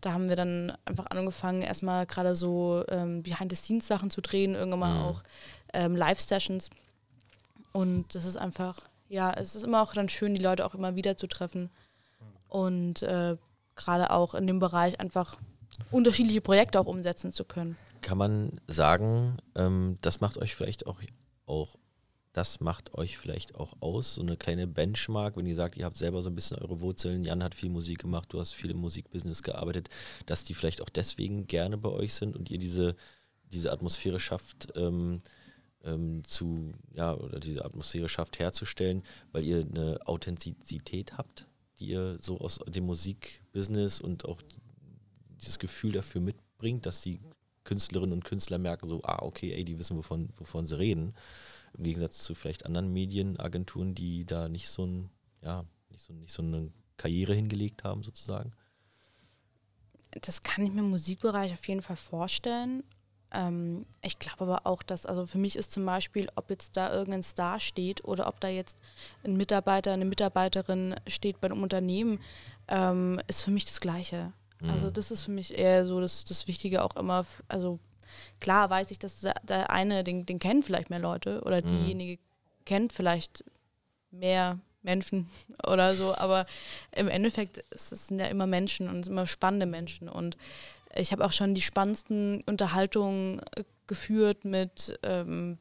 da haben wir dann einfach angefangen, erstmal gerade so ähm, Behind-the-Scenes-Sachen zu drehen, irgendwann mal mhm. auch ähm, Live-Sessions. Und das ist einfach, ja, es ist immer auch dann schön, die Leute auch immer wieder zu treffen. Und äh, gerade auch in dem Bereich einfach unterschiedliche Projekte auch umsetzen zu können. Kann man sagen, ähm, das macht euch vielleicht auch, auch das macht euch vielleicht auch aus, so eine kleine Benchmark, wenn ihr sagt, ihr habt selber so ein bisschen eure Wurzeln, Jan hat viel Musik gemacht, du hast viel im Musikbusiness gearbeitet, dass die vielleicht auch deswegen gerne bei euch sind und ihr diese, diese Atmosphäre schafft, ähm, ähm, zu, ja, oder diese Atmosphäre schafft herzustellen, weil ihr eine Authentizität habt, die ihr so aus dem Musikbusiness und auch dieses Gefühl dafür mitbringt, dass die Künstlerinnen und Künstler merken so, ah, okay, ey, die wissen, wovon, wovon sie reden. Im Gegensatz zu vielleicht anderen Medienagenturen, die da nicht so ein, ja, nicht so, nicht so eine Karriere hingelegt haben, sozusagen. Das kann ich mir im Musikbereich auf jeden Fall vorstellen. Ähm, ich glaube aber auch, dass, also für mich ist zum Beispiel, ob jetzt da irgendein Star steht oder ob da jetzt ein Mitarbeiter, eine Mitarbeiterin steht bei einem Unternehmen, ähm, ist für mich das Gleiche. Also mhm. Also das ist für mich eher so das, das Wichtige auch immer, also Klar weiß ich, dass der eine, den, den kennen vielleicht mehr Leute oder mhm. diejenige kennt vielleicht mehr Menschen [LAUGHS] oder so, aber im Endeffekt es sind ja immer Menschen und immer spannende Menschen und ich habe auch schon die spannendsten Unterhaltungen äh, geführt mit, ähm,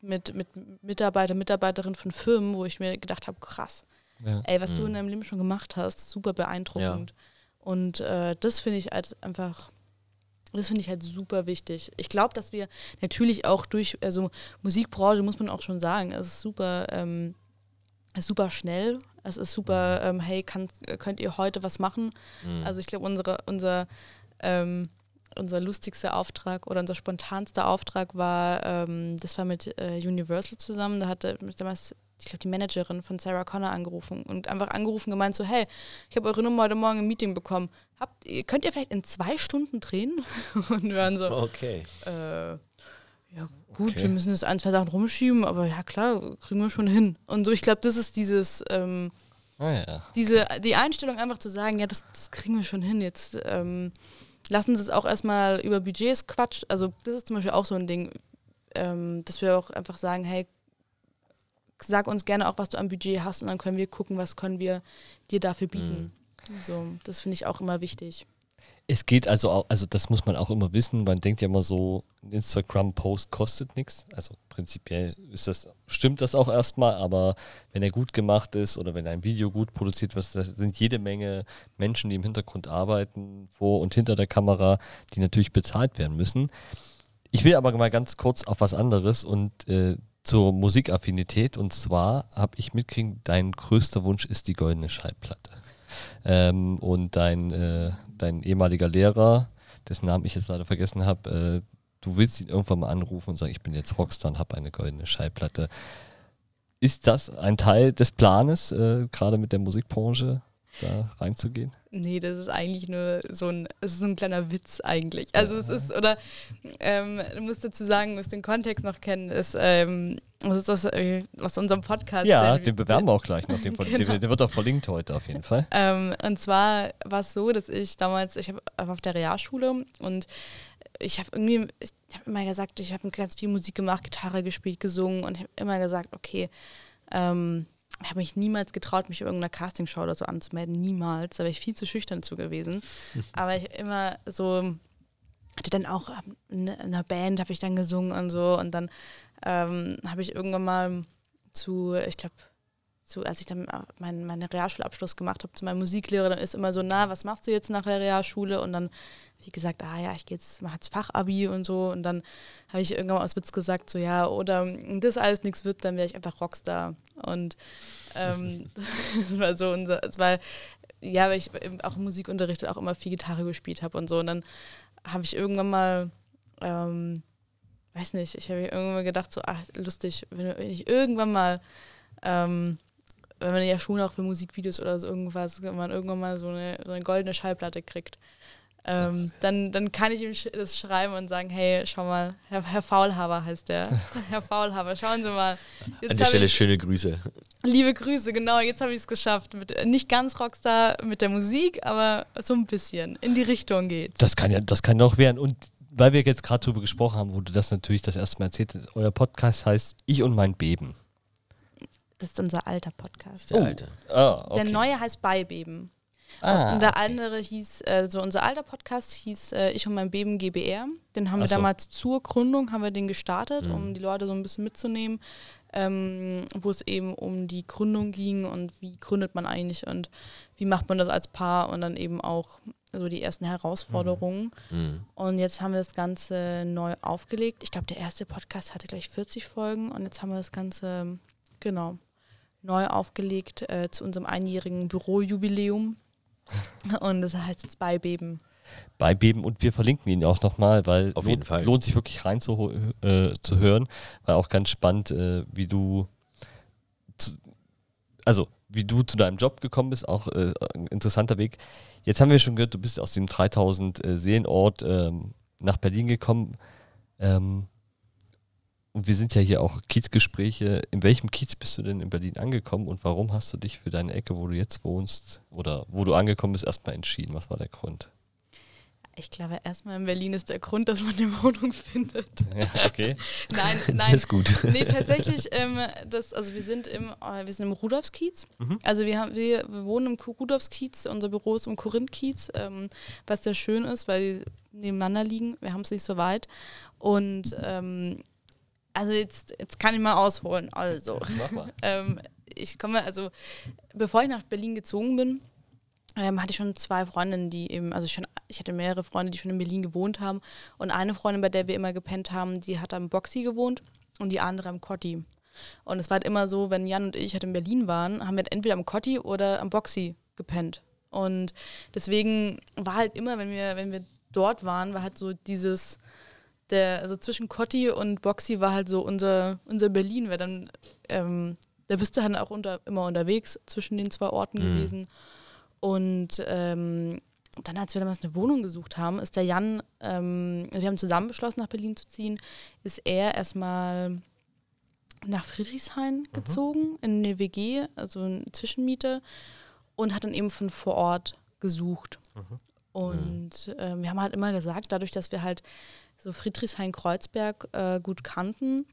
mit, mit Mitarbeiter, Mitarbeiterinnen von Firmen, wo ich mir gedacht habe, krass, ja. ey, was mhm. du in deinem Leben schon gemacht hast, super beeindruckend. Ja. Und äh, das finde ich als einfach das finde ich halt super wichtig. Ich glaube, dass wir natürlich auch durch, also Musikbranche muss man auch schon sagen, es ist super, ähm, ist super schnell. Es ist super, mhm. ähm, hey, kann, könnt ihr heute was machen? Mhm. Also ich glaube, unsere, unser, ähm, unser lustigster Auftrag oder unser spontanster Auftrag war, ähm, das war mit äh, Universal zusammen. Da hatte damals ich glaube, die Managerin von Sarah Connor angerufen und einfach angerufen gemeint so, hey, ich habe eure Nummer heute Morgen im Meeting bekommen. Habt, könnt ihr vielleicht in zwei Stunden drehen? [LAUGHS] und wir waren so, okay. Äh, ja gut, okay. wir müssen jetzt ein, zwei Sachen rumschieben, aber ja klar, kriegen wir schon hin. Und so, ich glaube, das ist dieses, ähm, oh ja. diese, die Einstellung einfach zu sagen, ja, das, das kriegen wir schon hin. Jetzt ähm, lassen Sie es auch erstmal über Budgets quatscht. Also das ist zum Beispiel auch so ein Ding, ähm, dass wir auch einfach sagen, hey, sag uns gerne auch, was du am Budget hast und dann können wir gucken, was können wir dir dafür bieten. Mhm. So, das finde ich auch immer wichtig. Es geht also auch, also das muss man auch immer wissen. Man denkt ja immer so, ein Instagram-Post kostet nichts. Also prinzipiell ist das, stimmt das auch erstmal, aber wenn er gut gemacht ist oder wenn ein Video gut produziert wird, sind jede Menge Menschen, die im Hintergrund arbeiten, vor und hinter der Kamera, die natürlich bezahlt werden müssen. Ich will aber mal ganz kurz auf was anderes und äh, zur Musikaffinität. Und zwar habe ich mitgekriegt, dein größter Wunsch ist die goldene Schallplatte. Ähm, und dein, äh, dein ehemaliger Lehrer, dessen Namen ich jetzt leider vergessen habe, äh, du willst ihn irgendwann mal anrufen und sagen, ich bin jetzt Rockstar und habe eine goldene Schallplatte. Ist das ein Teil des Planes, äh, gerade mit der Musikbranche da reinzugehen? Nee, das ist eigentlich nur so ein, es ist so ein kleiner Witz eigentlich. Also ja. es ist, oder ähm, du musst dazu sagen, du musst den Kontext noch kennen, ist, ähm, das ist aus, äh, aus unserem Podcast. Ja, den bewerben wir auch gleich noch. Den, [LAUGHS] genau. Der wird auch verlinkt heute auf jeden Fall. Ähm, und zwar war es so, dass ich damals, ich habe auf der Realschule und ich habe irgendwie, ich habe immer gesagt, ich habe ganz viel Musik gemacht, Gitarre gespielt, gesungen und ich habe immer gesagt, okay, ähm, ich habe mich niemals getraut, mich in irgendeiner Castingshow oder so anzumelden. Niemals. Da wäre ich viel zu schüchtern zu gewesen. [LAUGHS] Aber ich immer so, hatte dann auch ähm, in einer Band, habe ich dann gesungen und so. Und dann ähm, habe ich irgendwann mal zu, ich glaube, zu, als ich dann meinen mein Realschulabschluss gemacht habe, zu meinem Musiklehrer, dann ist immer so, na, was machst du jetzt nach der Realschule? Und dann wie gesagt, ah ja, ich gehe jetzt, mache jetzt Fachabi und so. Und dann habe ich irgendwann mal aus Witz gesagt, so ja, oder das alles nichts wird, dann wäre ich einfach Rockstar. Und ähm, [LAUGHS] [LAUGHS] das war so unser, es war, ja, weil ich auch im Musikunterricht auch immer viel Gitarre gespielt habe und so. Und dann habe ich irgendwann mal, ähm, weiß nicht, ich habe irgendwann mal gedacht, so, ach, lustig, wenn, wenn ich irgendwann mal, ähm, wenn man ja schon auch für Musikvideos oder so irgendwas, wenn man irgendwann mal so eine, so eine goldene Schallplatte kriegt, ähm, dann, dann kann ich ihm das schreiben und sagen, hey, schau mal, Herr, Herr Faulhaber heißt der. [LAUGHS] Herr Faulhaber, schauen Sie mal. Jetzt An der Stelle ich, schöne Grüße. Liebe Grüße, genau, jetzt habe ich es geschafft. Mit, nicht ganz Rockstar mit der Musik, aber so ein bisschen. In die Richtung geht's. Das kann ja, das kann doch werden. Und weil wir jetzt gerade darüber gesprochen haben, wo du das natürlich das erste Mal erzählt hast, euer Podcast heißt Ich und mein Beben. Das ist unser alter Podcast. Der oh. alte. Ah, okay. Der neue heißt Beibeben. Ah, und der okay. andere hieß, äh, so unser alter Podcast hieß äh, Ich und mein Beben GBR. Den haben Ach wir so. damals zur Gründung, haben wir den gestartet, mhm. um die Leute so ein bisschen mitzunehmen, ähm, wo es eben um die Gründung ging und wie gründet man eigentlich und wie macht man das als Paar und dann eben auch so die ersten Herausforderungen. Mhm. mhm. Und jetzt haben wir das Ganze neu aufgelegt. Ich glaube, der erste Podcast hatte gleich 40 Folgen und jetzt haben wir das Ganze, genau, neu aufgelegt äh, zu unserem einjährigen Bürojubiläum. Und das heißt jetzt Beibeben. Beibeben und wir verlinken ihn auch nochmal, weil Auf jeden lohnt, Fall. lohnt sich wirklich rein zu, äh, zu hören, weil auch ganz spannend, äh, wie du zu, also wie du zu deinem Job gekommen bist, auch äh, ein interessanter Weg. Jetzt haben wir schon gehört, du bist aus dem 3000 äh, Seelenort ähm, nach Berlin gekommen. Ähm, und wir sind ja hier auch Kiezgespräche. In welchem Kiez bist du denn in Berlin angekommen und warum hast du dich für deine Ecke, wo du jetzt wohnst oder wo du angekommen bist, erstmal entschieden? Was war der Grund? Ich glaube, erstmal in Berlin ist der Grund, dass man eine Wohnung findet. [LAUGHS] Ja, okay. [LAUGHS] nein, [LAUGHS] nein. Das ist gut. Nee, tatsächlich, ähm, das, also wir sind im, äh, wir sind im Rudolfskiez. Mhm. Also wir, haben, wir, wir wohnen im Rudolfskiez, unser Büro ist im Korinthkiez, ähm, was sehr schön ist, weil die nebeneinander liegen. Wir haben es nicht so weit. Und ähm, also jetzt, jetzt kann ich mal ausholen. Also, [LAUGHS] ähm, ich komme, also bevor ich nach Berlin gezogen bin, ähm, hatte ich schon zwei Freundinnen, die eben, also schon, ich hatte mehrere Freunde, die schon in Berlin gewohnt haben. Und eine Freundin, bei der wir immer gepennt haben, die hat am Boxy gewohnt und die andere am Cotti. Und es war halt immer so, wenn Jan und ich halt in Berlin waren, haben wir halt entweder am Cotti oder am Boxy gepennt. Und deswegen war halt immer, wenn wir, wenn wir dort waren, war halt so dieses, der, also zwischen Cotti und Boxy war halt so unser, unser Berlin, weil dann, ähm, da bist du dann auch unter, immer unterwegs zwischen den zwei Orten mhm. gewesen. Und ähm, dann, als wir damals eine Wohnung gesucht haben, ist der Jan, ähm, wir haben zusammen beschlossen, nach Berlin zu ziehen, ist er erstmal nach Friedrichshain mhm. gezogen, in eine WG, also eine Zwischenmiete, und hat dann eben von vor Ort gesucht. Mhm. Und äh, wir haben halt immer gesagt, dadurch, dass wir halt so Friedrichshain-Kreuzberg äh, gut kannten,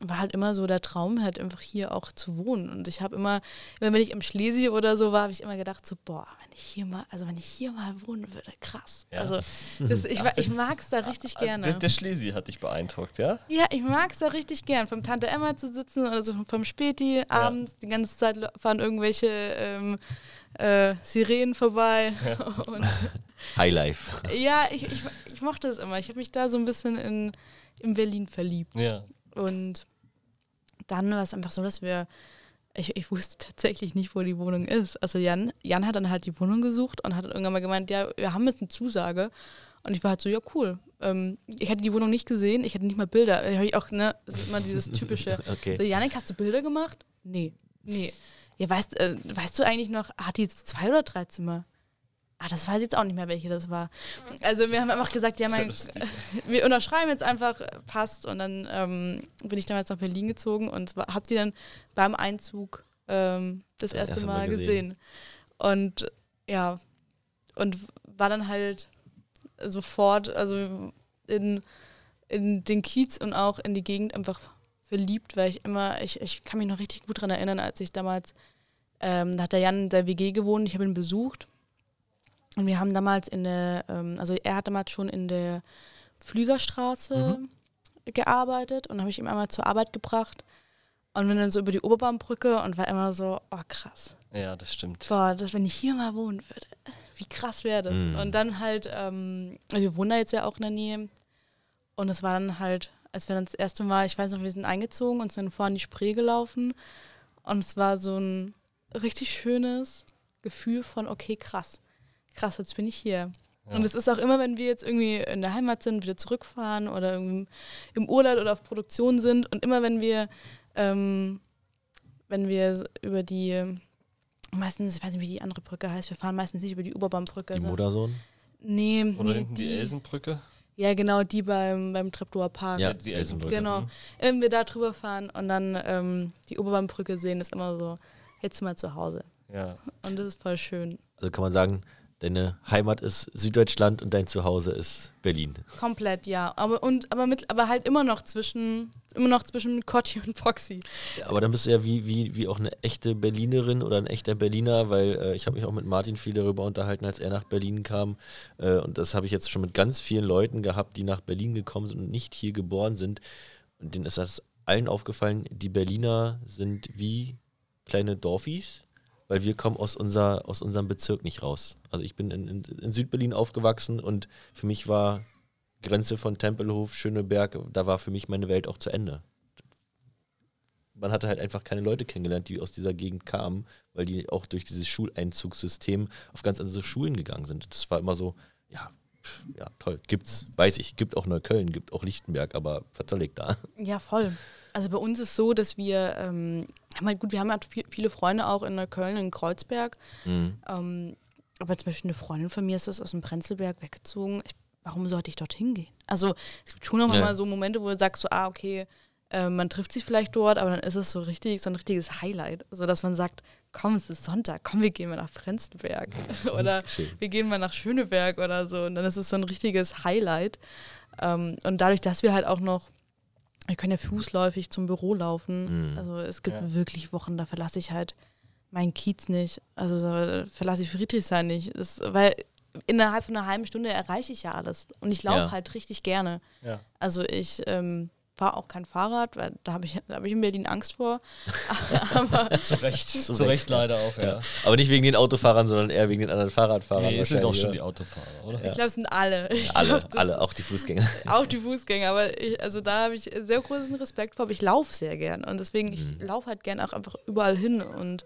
war halt immer so der Traum, halt einfach hier auch zu wohnen. Und ich habe immer, immer, wenn ich im Schlesi oder so war, habe ich immer gedacht, so, boah, wenn ich hier mal, also wenn ich hier mal wohnen würde, krass. Ja. Also das, ich, ich mag es da richtig Der, gerne. der Schlesi hat dich beeindruckt, ja? Ja, ich mag es da richtig gern, vom Tante Emma zu sitzen oder so vom Späti abends. Die ganze Zeit fahren irgendwelche ähm, äh, Sirenen vorbei. [LAUGHS] Und Highlife. [LAUGHS] ja, ich, ich, ich mochte es immer. Ich habe mich da so ein bisschen in, in Berlin verliebt. Ja. Und dann war es einfach so, dass wir, ich, ich wusste tatsächlich nicht, wo die Wohnung ist. Also Jan, Jan hat dann halt die Wohnung gesucht und hat dann irgendwann mal gemeint, ja, wir haben jetzt eine Zusage. Und ich war halt so, ja, cool. Ähm, ich hatte die Wohnung nicht gesehen, ich hatte nicht mal Bilder. Da hab ich auch, ne, das ist immer dieses typische. [LAUGHS] Okay. So, Janik, hast du Bilder gemacht? Nee, nee. Ja, weißt, äh, weißt du eigentlich noch, hat die jetzt zwei oder drei Zimmer? Ah, das weiß ich jetzt auch nicht mehr, welche das war. Also wir haben einfach gesagt, ja, mein, [LAUGHS] wir unterschreiben jetzt einfach, passt. Und dann ähm, bin ich damals nach Berlin gezogen und hab die dann beim Einzug ähm, das Das erste erste Mal Mal gesehen. gesehen. Und ja, und war dann halt sofort, also in, in den Kiez und auch in die Gegend einfach verliebt, weil ich immer, ich, ich kann mich noch richtig gut daran erinnern, als ich damals, ähm, da hat der Jan in der WG gewohnt, ich habe ihn besucht und wir haben damals in der, ähm, also er hat damals schon in der Flügerstraße gearbeitet und habe ich ihm einmal zur Arbeit gebracht und bin dann so über die Oberbaumbrücke und war immer so, oh krass, Ja, das stimmt. boah, das, wenn ich hier mal wohnen würde, wie krass wäre das. Mhm. Und dann halt, ähm, wir wohnen da jetzt ja auch in der Nähe und es war dann halt, als wir dann das erste Mal, ich weiß noch, wir sind eingezogen und sind dann vorhin die Spree gelaufen und es war so ein richtig schönes Gefühl von, okay, krass, krass, jetzt bin ich hier. Ja. Und es ist auch immer, wenn wir jetzt irgendwie in der Heimat sind, wieder zurückfahren oder irgendwie im Urlaub oder auf Produktion sind und immer wenn wir, ähm, wenn wir über die, meistens, ich weiß nicht, wie die andere Brücke heißt, wir fahren meistens nicht über die Oberbaumbrücke. Die so- Modersohn? Nee, Oder nee, hinten die die, Elsenbrücke. ja genau, die beim, beim Treptower Park. Ja, die Elsenbrücke. Genau. Mhm. Wenn wir da drüber fahren und dann ähm, die Oberbaumbrücke sehen, ist immer so, jetzt sind wir zu Hause. Ja. Und das ist voll schön. Also kann man sagen, deine Heimat ist Süddeutschland und dein Zuhause ist Berlin. Komplett, ja. Aber und aber mit, aber halt immer noch zwischen, immer noch zwischen Cotti und Foxy. Ja, aber dann bist du ja wie, wie, wie auch eine echte Berlinerin oder ein echter Berliner, weil äh, ich habe mich auch mit Martin viel darüber unterhalten, als er nach Berlin kam. Äh, und das habe ich jetzt schon mit ganz vielen Leuten gehabt, die nach Berlin gekommen sind und nicht hier geboren sind. Und denen ist das allen aufgefallen, die Berliner sind wie kleine Dorfis, weil wir kommen aus, unser, aus unserem Bezirk nicht raus. Also ich bin in, in, in Südberlin aufgewachsen und für mich war Grenze von Tempelhof, Schöneberg, da war für mich meine Welt auch zu Ende man hatte halt einfach keine Leute kennengelernt, die aus dieser Gegend kamen, weil die auch durch dieses Schuleinzugssystem auf ganz andere Schulen gegangen sind. Das war immer so, ja, ja, toll, gibt's, weiß ich, gibt auch Neukölln, gibt auch Lichtenberg, aber was da? Ja, voll. Also bei uns ist so, dass wir, ähm, halt gut, wir haben halt viel, viele Freunde auch in Neukölln, in Kreuzberg. Mhm. Ähm, aber zum Beispiel eine Freundin von mir ist das aus dem Prenzlberg weggezogen. Ich, warum sollte ich dorthin gehen? Also es gibt schon noch Ja. mal so Momente, wo du sagst so, ah, okay, äh, man trifft sich vielleicht dort, aber dann ist es so richtig, so ein richtiges Highlight. Also dass man sagt, komm, es ist Sonntag, komm, wir gehen mal nach Prenzlberg. [LAUGHS] oder Schön. wir gehen mal nach Schöneberg oder so. Und dann ist es so ein richtiges Highlight. Ähm, und dadurch, dass wir halt auch noch, wir können ja fußläufig zum Büro laufen. Mhm. Also es gibt Ja. wirklich Wochen, da verlasse ich halt meinen Kiez nicht. Also da verlasse ich Friedrichshain nicht. Das, weil innerhalb von einer halben Stunde erreiche ich ja alles. Und ich laufe Ja. halt richtig gerne. Ja. Also ich ähm, fahre auch kein Fahrrad, weil da habe ich, da hab ich in Berlin Angst vor. [LAUGHS] Aber Zu Recht. Zu Zu Recht, Recht leider auch, ja. Ja. Aber nicht wegen den Autofahrern, sondern eher wegen den anderen Fahrradfahrern. Nee, es sind doch schon die? Autofahrer, oder? ich glaube, es sind alle. Ich Alle, glaub, alle, auch die Fußgänger. [LAUGHS] Auch die Fußgänger, aber ich, also da habe ich sehr großen Respekt vor, aber ich laufe sehr gern und deswegen, ich Mhm. laufe halt gern auch einfach überall hin und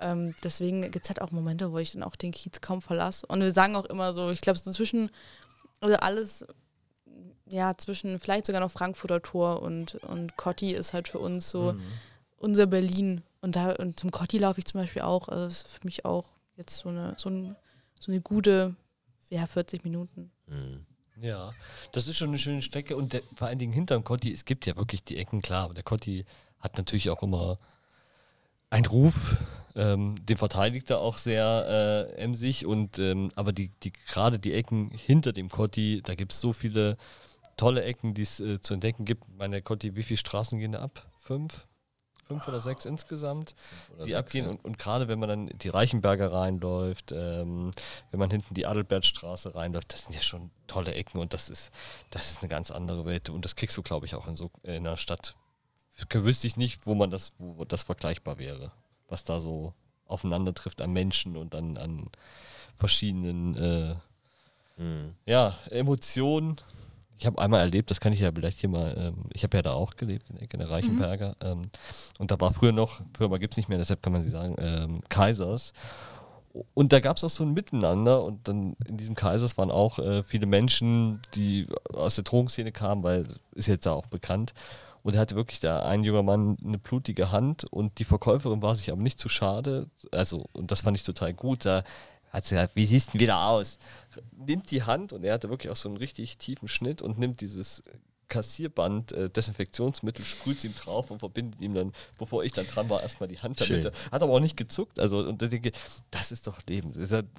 ähm, deswegen gibt es halt auch Momente, wo ich dann auch den Kiez kaum verlasse und wir sagen auch immer so, ich glaube, so zwischen, also alles, ja, zwischen vielleicht sogar noch Frankfurter Tor und, und Cotti ist halt für uns so Mhm. unser Berlin und da und zum Cotti laufe ich zum Beispiel auch, also das ist für mich auch jetzt so eine, so, ein, so eine gute, ja, 40 Minuten. Mhm. Ja, das ist schon eine schöne Strecke und der, vor allen Dingen hinterm Cotti, es gibt ja wirklich die Ecken, klar, aber der Cotti hat natürlich auch immer einen Ruf, ähm, den verteidigt er auch sehr äh, emsig und ähm, aber die, die gerade die Ecken hinter dem Cotti, da gibt es so viele tolle Ecken, die es äh, zu entdecken gibt. Meine Conti, wie viele Straßen gehen da ab? Fünf? Fünf oder sechs insgesamt, Oder die sechs, abgehen. ja. Und, und gerade wenn man dann die Reichenberger reinläuft, ähm, wenn man hinten die Adelbertstraße reinläuft, das sind ja schon tolle Ecken und das ist, das ist eine ganz andere Welt. Und das kriegst du, glaube ich, auch in so in einer Stadt. Wüsste ich nicht, wo man das, wo das vergleichbar wäre, was da so aufeinander trifft an Menschen und an, an verschiedenen äh, Mhm. ja, Emotionen. Ich habe einmal erlebt, das kann ich ja vielleicht hier mal, ähm, ich habe ja da auch gelebt, in der Ecke der Reichenberger. Ähm, und da war früher noch, Firma gibt es nicht mehr, deshalb kann man sie sagen, ähm, Kaisers. Und da gab es auch so ein Miteinander und dann in diesem Kaisers waren auch äh, viele Menschen, die aus der Drogenszene kamen, weil ist jetzt ja auch bekannt. Und er hatte wirklich da ein junger Mann eine blutige Hand und die Verkäuferin war sich aber nicht zu schade. Also, und das fand ich total gut. Da hat sie gesagt, wie siehst du denn wieder aus? Nimmt die Hand und er hatte wirklich auch so einen richtig tiefen Schnitt und nimmt dieses Kassierband, äh, Desinfektionsmittel, sprüht ihm drauf und verbindet ihm dann, bevor ich dann dran war, erstmal die Hand damit. Schön. Hat aber auch nicht gezuckt. Also, und da denke das ist doch Leben.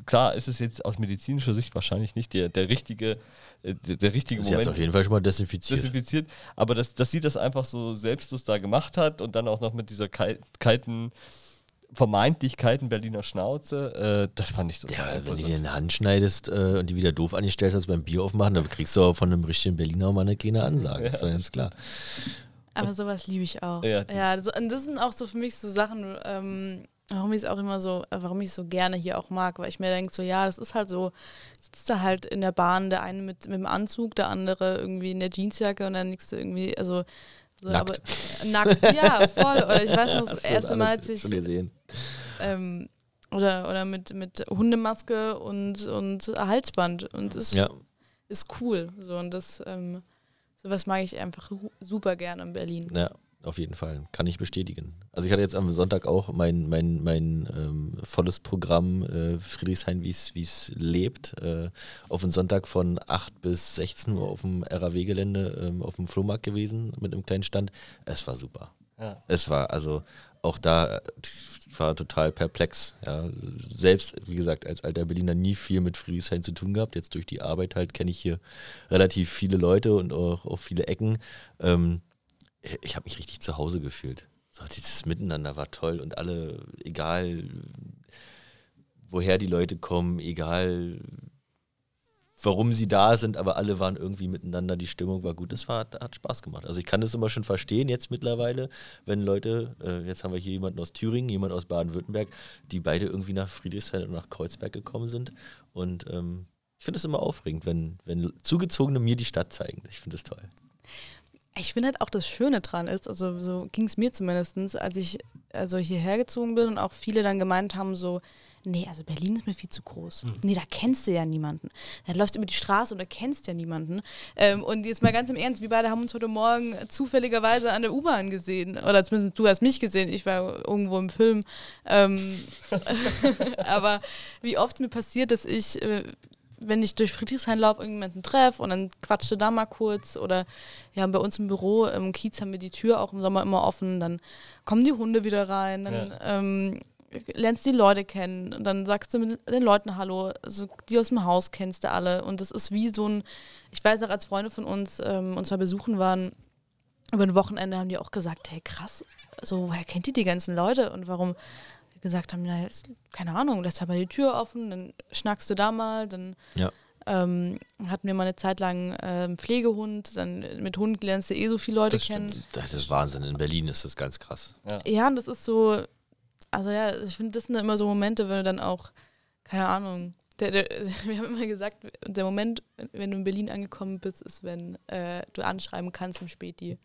Klar, ist es jetzt aus medizinischer Sicht wahrscheinlich nicht der, der richtige, äh, der, richtige Sie hat es Moment auf jeden Fall schon mal desinfiziert. desinfiziert, aber dass, dass sie das einfach so selbstlos da gemacht hat und dann auch noch mit dieser kal kalten, vermeintlich kalten Berliner Schnauze, äh, das fand ich total ja, wenn du dir eine Hand schneidest äh, und die wieder doof angestellt hast beim Bier aufmachen, dann kriegst du auch von einem richtigen Berliner auch mal eine kleine Ansage. ist doch ganz klar. Aber sowas liebe ich auch. Ja, Ja, so, und das sind auch so für mich so Sachen, ähm, warum ich es auch immer so, äh, warum ich es so gerne hier auch mag, weil ich mir denke, so ja, das ist halt so, sitzt da halt in der Bahn, der eine mit, mit dem Anzug, der andere irgendwie in der Jeansjacke und der nächste irgendwie, also so, Nackt. aber äh, nackt, ja, voll. Oder ich weiß noch, das [LAUGHS] erste Mal, als ich schon gesehen. ähm, oder, oder mit, mit Hundemaske und, und Halsband und ist, Ja, ist cool. So und das, ähm, sowas mag ich einfach super gerne in Berlin. ja, auf jeden Fall. Kann ich bestätigen. Also ich hatte jetzt am Sonntag auch mein, mein, mein ähm, volles Programm äh, Friedrichshain, wie es lebt. Äh, auf den Sonntag von 8 bis 16 Uhr auf dem RAW-Gelände ähm, auf dem Flohmarkt gewesen mit einem kleinen Stand. Es war super. Ja. Es war also auch da, ich war total perplex. Ja. Selbst, wie gesagt, als alter Berliner nie viel mit Friedrichshain zu tun gehabt. Jetzt durch die Arbeit halt kenne ich hier relativ viele Leute und auch, auch viele Ecken. Ähm, ich habe mich richtig zu Hause gefühlt. So, dieses Miteinander war toll und alle, egal woher die Leute kommen, egal warum sie da sind, aber alle waren irgendwie miteinander, die Stimmung war gut. Es hat Spaß gemacht. Also ich kann das immer schon verstehen jetzt mittlerweile, wenn Leute, äh, jetzt haben wir hier jemanden aus Thüringen, jemand aus Baden-Württemberg, die beide irgendwie nach Friedrichshain und nach Kreuzberg gekommen sind. Und ähm, ich finde es immer aufregend, wenn, wenn Zugezogene mir die Stadt zeigen. Ich finde das toll. Ich finde halt auch das Schöne dran ist, also so ging es mir zumindest, als ich also hierher gezogen bin und auch viele dann gemeint haben, so, nee, also Berlin ist mir viel zu groß. Nee, da kennst du ja niemanden. Da läufst du über die Straße und da kennst ja niemanden. Ähm, und jetzt mal ganz im Ernst, wir beide haben uns heute Morgen zufälligerweise an der U-Bahn gesehen. Oder zumindest du hast mich gesehen, ich war irgendwo im Film. Ähm, [LAUGHS] aber wie oft mir passiert, dass ich äh, wenn ich durch Friedrichshain laufe, irgendjemanden treffe und dann quatschte da mal kurz oder ja, bei uns im Büro im Kiez haben wir die Tür auch im Sommer immer offen, dann kommen die Hunde wieder rein, dann ähm, lernst die Leute kennen und dann sagst du mit den Leuten Hallo, also die aus dem Haus kennst du alle und das ist wie so ein, ich weiß noch, als Freunde von uns ähm, uns mal besuchen waren, über ein Wochenende haben die auch gesagt, hey krass, so woher kennt ihr die ganzen Leute und warum wir gesagt haben, na, ist- keine Ahnung, lässt mal die Tür offen, dann schnackst du da mal, dann Ja. ähm, hatten wir mal eine Zeit lang ähm, Pflegehund, dann mit Hund lernst du eh so viele Leute Das kennen. stimmt. Das ist Wahnsinn. In Berlin ist das ganz krass. Ja, und das ist so, also ja, ich finde, das sind immer so Momente, wenn du dann auch, keine Ahnung, der, der, [LAUGHS] wir haben immer gesagt, der Moment, wenn du in Berlin angekommen bist, ist, wenn äh, du anschreiben kannst im Späti.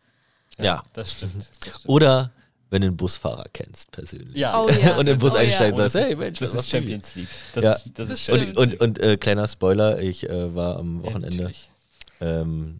Ja. Das stimmt. Das stimmt. Oder wenn du einen Busfahrer kennst, persönlich. Ja. Oh ja. [LAUGHS] und in den Bus Oh einsteigst und Und sagst, hey Mensch, das was ist? Champions League. Das Ja. ist, das Das ist. Champions Und, League. und, und äh, kleiner Spoiler, ich äh, war am Wochenende ähm,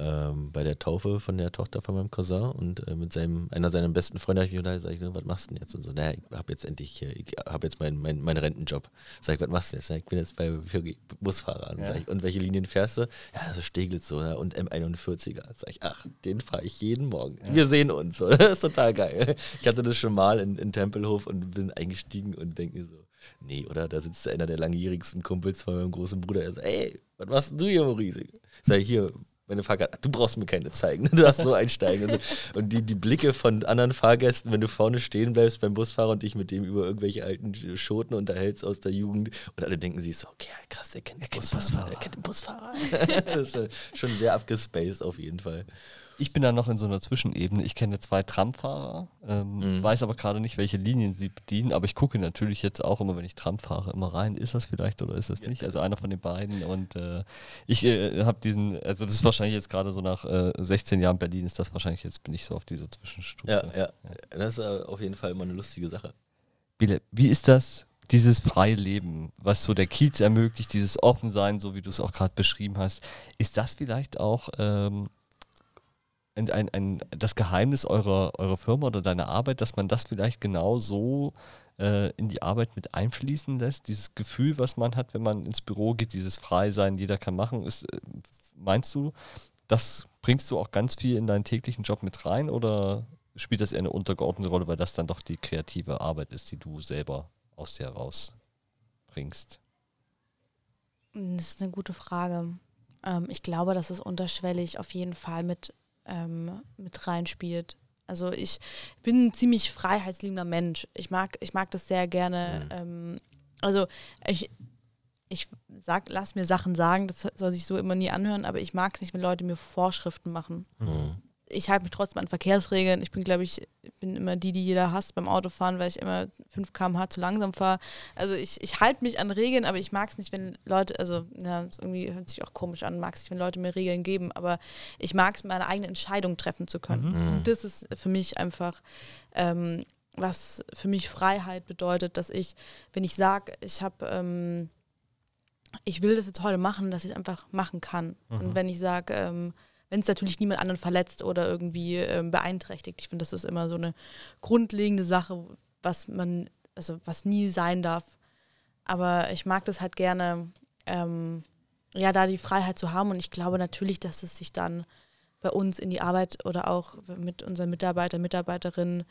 ähm, bei der Taufe von der Tochter von meinem Cousin und äh, mit seinem, einer seiner besten Freunde habe ich mich unterhalten, sag ich, was machst du denn jetzt? Und so, naja, ich habe jetzt endlich, ich habe jetzt meinen mein, meinen Rentenjob. Sag ich, was machst du jetzt? Ich, bin jetzt bei für Busfahrer. Und, Ja. sag ich, und welche Linien fährst du? Ja, also Steglitz so ja, und M41er. Sag ich, ach, den fahre ich jeden Morgen. Wir sehen uns. [LAUGHS] So. Das ist total geil. Ich hatte das schon mal in, in Tempelhof und bin eingestiegen und denke mir so, nee, oder? Da sitzt einer der langjährigsten Kumpels von meinem großen Bruder. Er sagt, ey, was machst du hier, Maurice? Sag ich, hier, meine Fahrkarte, du brauchst mir keine zeigen, [LAUGHS] du darfst so einsteigen. Und, so. und die, die Blicke von anderen Fahrgästen, wenn du vorne stehen bleibst beim Busfahrer und dich mit dem über irgendwelche alten Schoten unterhältst aus der Jugend und alle denken sich so, okay, krass, der kennt den Busfahrer, der kennt den Busfahrer. [LAUGHS] das ist schon, schon sehr abgespaced auf jeden Fall. Ich bin da noch in so einer Zwischenebene. Ich kenne zwei Tramfahrer, ähm, mhm. weiß aber gerade nicht, welche Linien sie bedienen, aber ich gucke natürlich jetzt auch immer, wenn ich Tram fahre, immer rein, ist das vielleicht oder ist das nicht? Also einer von den beiden und äh, ich äh, habe diesen, also das ist wahrscheinlich jetzt gerade so nach äh, 16 Jahren Berlin, ist das wahrscheinlich jetzt, bin ich so auf dieser Zwischenstufe. Ja, ja, ja. das ist äh, auf jeden Fall immer eine lustige Sache. Biele, wie ist das, dieses freie Leben, was so der Kiez ermöglicht, dieses Offensein, so wie du es auch gerade beschrieben hast, ist das vielleicht auch ähm, ein, ein, ein, das Geheimnis eurer, eurer Firma oder deiner Arbeit, dass man das vielleicht genau so äh, in die Arbeit mit einfließen lässt? Dieses Gefühl, was man hat, wenn man ins Büro geht, dieses Freisein, jeder kann machen, ist, äh, meinst du, das bringst du auch ganz viel in deinen täglichen Job mit rein oder spielt das eher eine untergeordnete Rolle, weil das dann doch die kreative Arbeit ist, die du selber aus dir herausbringst? Das ist eine gute Frage. Ähm, ich glaube, dass es unterschwellig auf jeden Fall mit ähm, mit reinspielt. Also ich bin ein ziemlich freiheitsliebender Mensch. Ich mag, ich mag das sehr gerne. Mhm. Ähm, also ich, ich sag, lass mir Sachen sagen, das soll sich so immer nie anhören, aber ich mag es nicht, wenn Leute mir Vorschriften machen. Mhm ich halte mich trotzdem an Verkehrsregeln. Ich bin, glaube ich, bin immer die, die jeder hasst beim Autofahren, weil ich immer 5 km/h zu langsam fahre. Also ich, ich halte mich an Regeln, aber ich mag es nicht, wenn Leute, also ja, irgendwie hört sich auch komisch an, mag es nicht, wenn Leute mir Regeln geben, aber ich mag es, meine eigene Entscheidung treffen zu können. Mhm. Und das ist für mich einfach, ähm, was für mich Freiheit bedeutet, dass ich, wenn ich sage, ich habe... Ähm, ich will das jetzt heute machen, dass ich es einfach machen kann. Mhm. Und wenn ich sage, ähm, wenn es natürlich niemand anderen verletzt oder irgendwie ähm, beeinträchtigt. Ich finde, das ist immer so eine grundlegende Sache, was man, also was nie sein darf. Aber ich mag das halt gerne, ähm, ja, da die Freiheit zu haben. Und ich glaube natürlich, dass es sich dann bei uns in die Arbeit oder auch mit unseren Mitarbeitern, Mitarbeiterinnen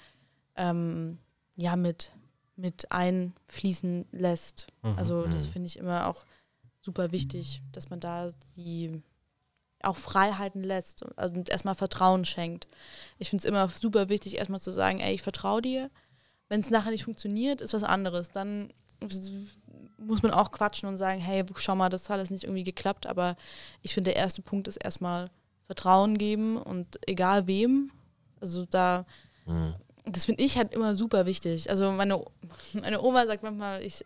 ähm, ja mit, mit einfließen lässt. Mhm. Also das mhm. finde ich immer auch super wichtig, dass man da die auch Freiheiten lässt also und erstmal Vertrauen schenkt. Ich finde es immer super wichtig, erstmal zu sagen, ey, ich vertraue dir. Wenn es nachher nicht funktioniert, ist was anderes. Dann muss man auch quatschen und sagen, hey, schau mal, das hat alles nicht irgendwie geklappt. Aber ich finde, der erste Punkt ist erstmal Vertrauen geben und egal wem. Also da, mhm. das finde ich halt immer super wichtig. Also meine, [LAUGHS] meine Oma sagt manchmal, ich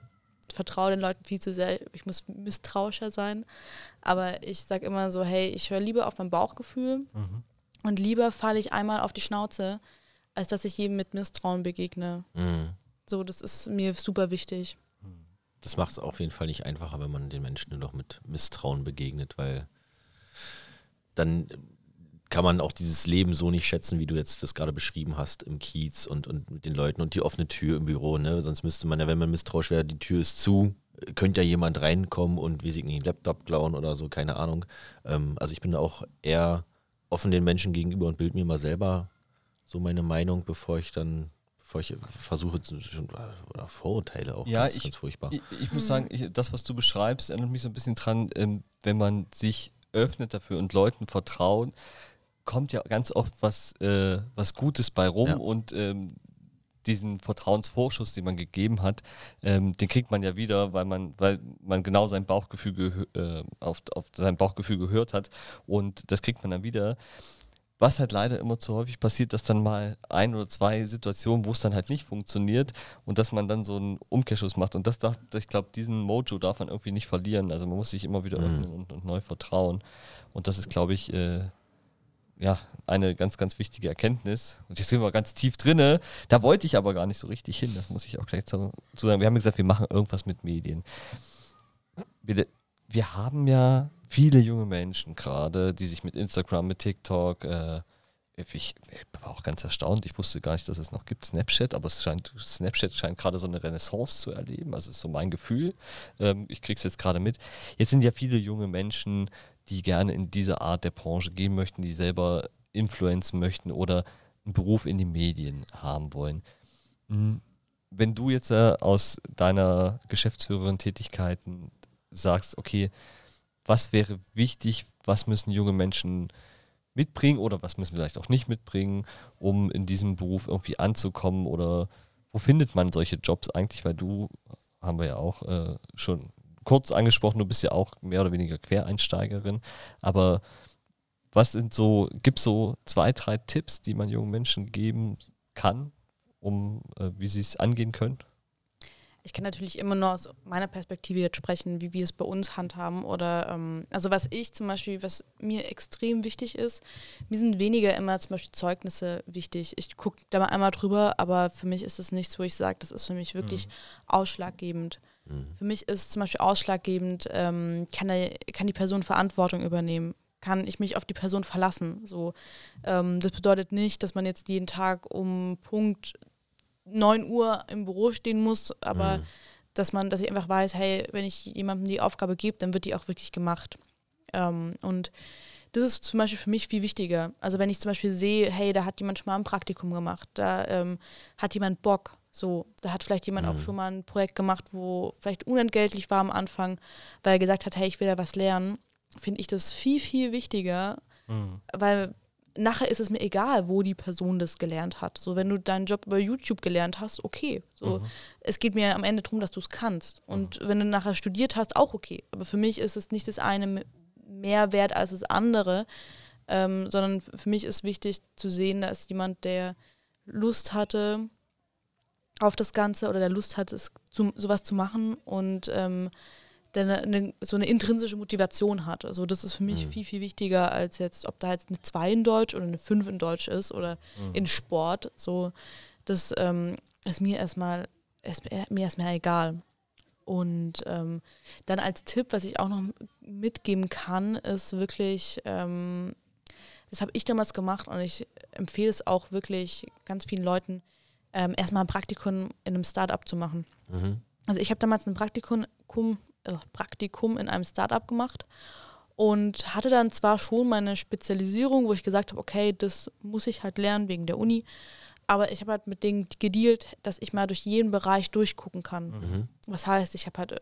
vertraue den Leuten viel zu sehr, ich muss misstrauischer sein. Aber ich sage immer so, hey, ich höre lieber auf mein Bauchgefühl mhm. und lieber falle ich einmal auf die Schnauze, als dass ich jedem mit Misstrauen begegne. Mhm. So, das ist mir super wichtig. Das macht es auf jeden Fall nicht einfacher, wenn man den Menschen nur noch mit Misstrauen begegnet, weil dann kann man auch dieses Leben so nicht schätzen, wie du jetzt das gerade beschrieben hast im Kiez und, und mit den Leuten und die offene Tür im Büro. Ne? Sonst müsste man ja, wenn man misstrauisch wäre, die Tür ist zu, könnte ja jemand reinkommen und wie sie einen Laptop klauen oder so, keine Ahnung. Ähm, also ich bin da auch eher offen den Menschen gegenüber und bild mir mal selber so meine Meinung, bevor ich dann bevor ich versuche, oder Vorurteile auch, ja, ganz, ich, ganz furchtbar. Ich, ich muss sagen, ich, das, was du beschreibst, erinnert mich so ein bisschen dran, ähm, wenn man sich öffnet dafür und Leuten vertraut, kommt ja ganz oft was, äh, was Gutes bei rum ja. und ähm, diesen Vertrauensvorschuss, den man gegeben hat, ähm, den kriegt man ja wieder, weil man, weil man genau sein Bauchgefühl äh, auf, auf sein Bauchgefühl gehört hat und das kriegt man dann wieder. Was halt leider immer zu häufig passiert, dass dann mal ein oder zwei Situationen, wo es dann halt nicht funktioniert und dass man dann so einen Umkehrschuss macht. Und das darf, ich glaube, diesen Mojo darf man irgendwie nicht verlieren. Also man muss sich immer wieder mhm. öffnen und, und, neu vertrauen. Und das ist, glaube ich, äh, ja, eine ganz, ganz wichtige Erkenntnis. Und jetzt sind wir ganz tief drinne. Da wollte ich aber gar nicht so richtig hin. Das muss ich auch gleich zu, sagen. Wir haben gesagt, wir machen irgendwas mit Medien. Wir, wir haben ja viele junge Menschen gerade, die sich mit Instagram, mit TikTok, äh, ich, ich, war auch ganz erstaunt. Ich wusste gar nicht, dass es noch gibt, Snapchat, aber es scheint, Snapchat scheint gerade so eine Renaissance zu erleben. Also ist so mein Gefühl. Ähm, ich kriege es jetzt gerade mit. Jetzt sind ja viele junge Menschen die gerne in diese Art der Branche gehen möchten, die selber influenzen möchten oder einen Beruf in den Medien haben wollen. Hm, wenn du jetzt äh, aus deiner Geschäftsführerin Tätigkeiten sagst, okay, was wäre wichtig, was müssen junge Menschen mitbringen oder was müssen vielleicht auch nicht mitbringen, um in diesem Beruf irgendwie anzukommen oder wo findet man solche Jobs eigentlich? Weil du, haben wir ja auch äh, schon kurz angesprochen, du bist ja auch mehr oder weniger Quereinsteigerin, aber was sind so, gibt es so zwei, drei Tipps, die man jungen Menschen geben kann, um äh, wie sie es angehen können? Ich kann natürlich immer nur aus meiner Perspektive jetzt sprechen, wie wir es bei uns handhaben. Oder ähm, also was ich zum Beispiel, was mir extrem wichtig ist, mir sind weniger immer zum Beispiel Zeugnisse wichtig. Ich gucke da mal einmal drüber, aber für mich ist es nichts, wo ich sage, das ist für mich wirklich mhm. ausschlaggebend. Mhm. Für mich ist zum Beispiel ausschlaggebend, ähm, kann, der, kann die Person Verantwortung übernehmen kann ich mich auf die Person verlassen. So, ähm, das bedeutet nicht, dass man jetzt jeden Tag um Punkt 9 Uhr im Büro stehen muss, aber mhm. dass man, dass ich einfach weiß, hey, wenn ich jemandem die Aufgabe gebe, dann wird die auch wirklich gemacht. Ähm, und das ist zum Beispiel für mich viel wichtiger. Also wenn ich zum Beispiel sehe, hey, da hat jemand schon mal ein Praktikum gemacht, da ähm, hat jemand Bock, so, da hat vielleicht jemand mhm. auch schon mal ein Projekt gemacht, wo vielleicht unentgeltlich war am Anfang, weil er gesagt hat, hey, ich will da was lernen, finde ich das viel, viel wichtiger, mhm. weil nachher ist es mir egal, wo die Person das gelernt hat. So, wenn du deinen Job über YouTube gelernt hast, okay. So, mhm. es geht mir am Ende darum, dass du es kannst. Und mhm. wenn du nachher studiert hast, auch okay. Aber für mich ist es nicht das eine mehr wert als das andere, ähm, sondern für mich ist wichtig zu sehen, da ist jemand, der Lust hatte auf das Ganze oder der Lust hat, es zu, sowas zu machen und ähm, der eine, eine, so eine intrinsische Motivation hat. Also das ist für mich mhm. viel, viel wichtiger, als jetzt, ob da jetzt eine 2 in Deutsch oder eine 5 in Deutsch ist oder mhm. in Sport. So, das ähm, ist mir erstmal ist mir erstmal egal. Und ähm, dann als Tipp, was ich auch noch mitgeben kann, ist wirklich, ähm, das habe ich damals gemacht und ich empfehle es auch wirklich ganz vielen Leuten, ähm, erstmal ein Praktikum in einem Startup zu machen. Mhm. Also ich habe damals ein Praktikum äh, Praktikum in einem Startup gemacht und hatte dann zwar schon meine Spezialisierung, wo ich gesagt habe, okay, das muss ich halt lernen wegen der Uni, aber ich habe halt mit denen gedealt, dass ich mal durch jeden Bereich durchgucken kann. Mhm. Was heißt, ich habe halt äh,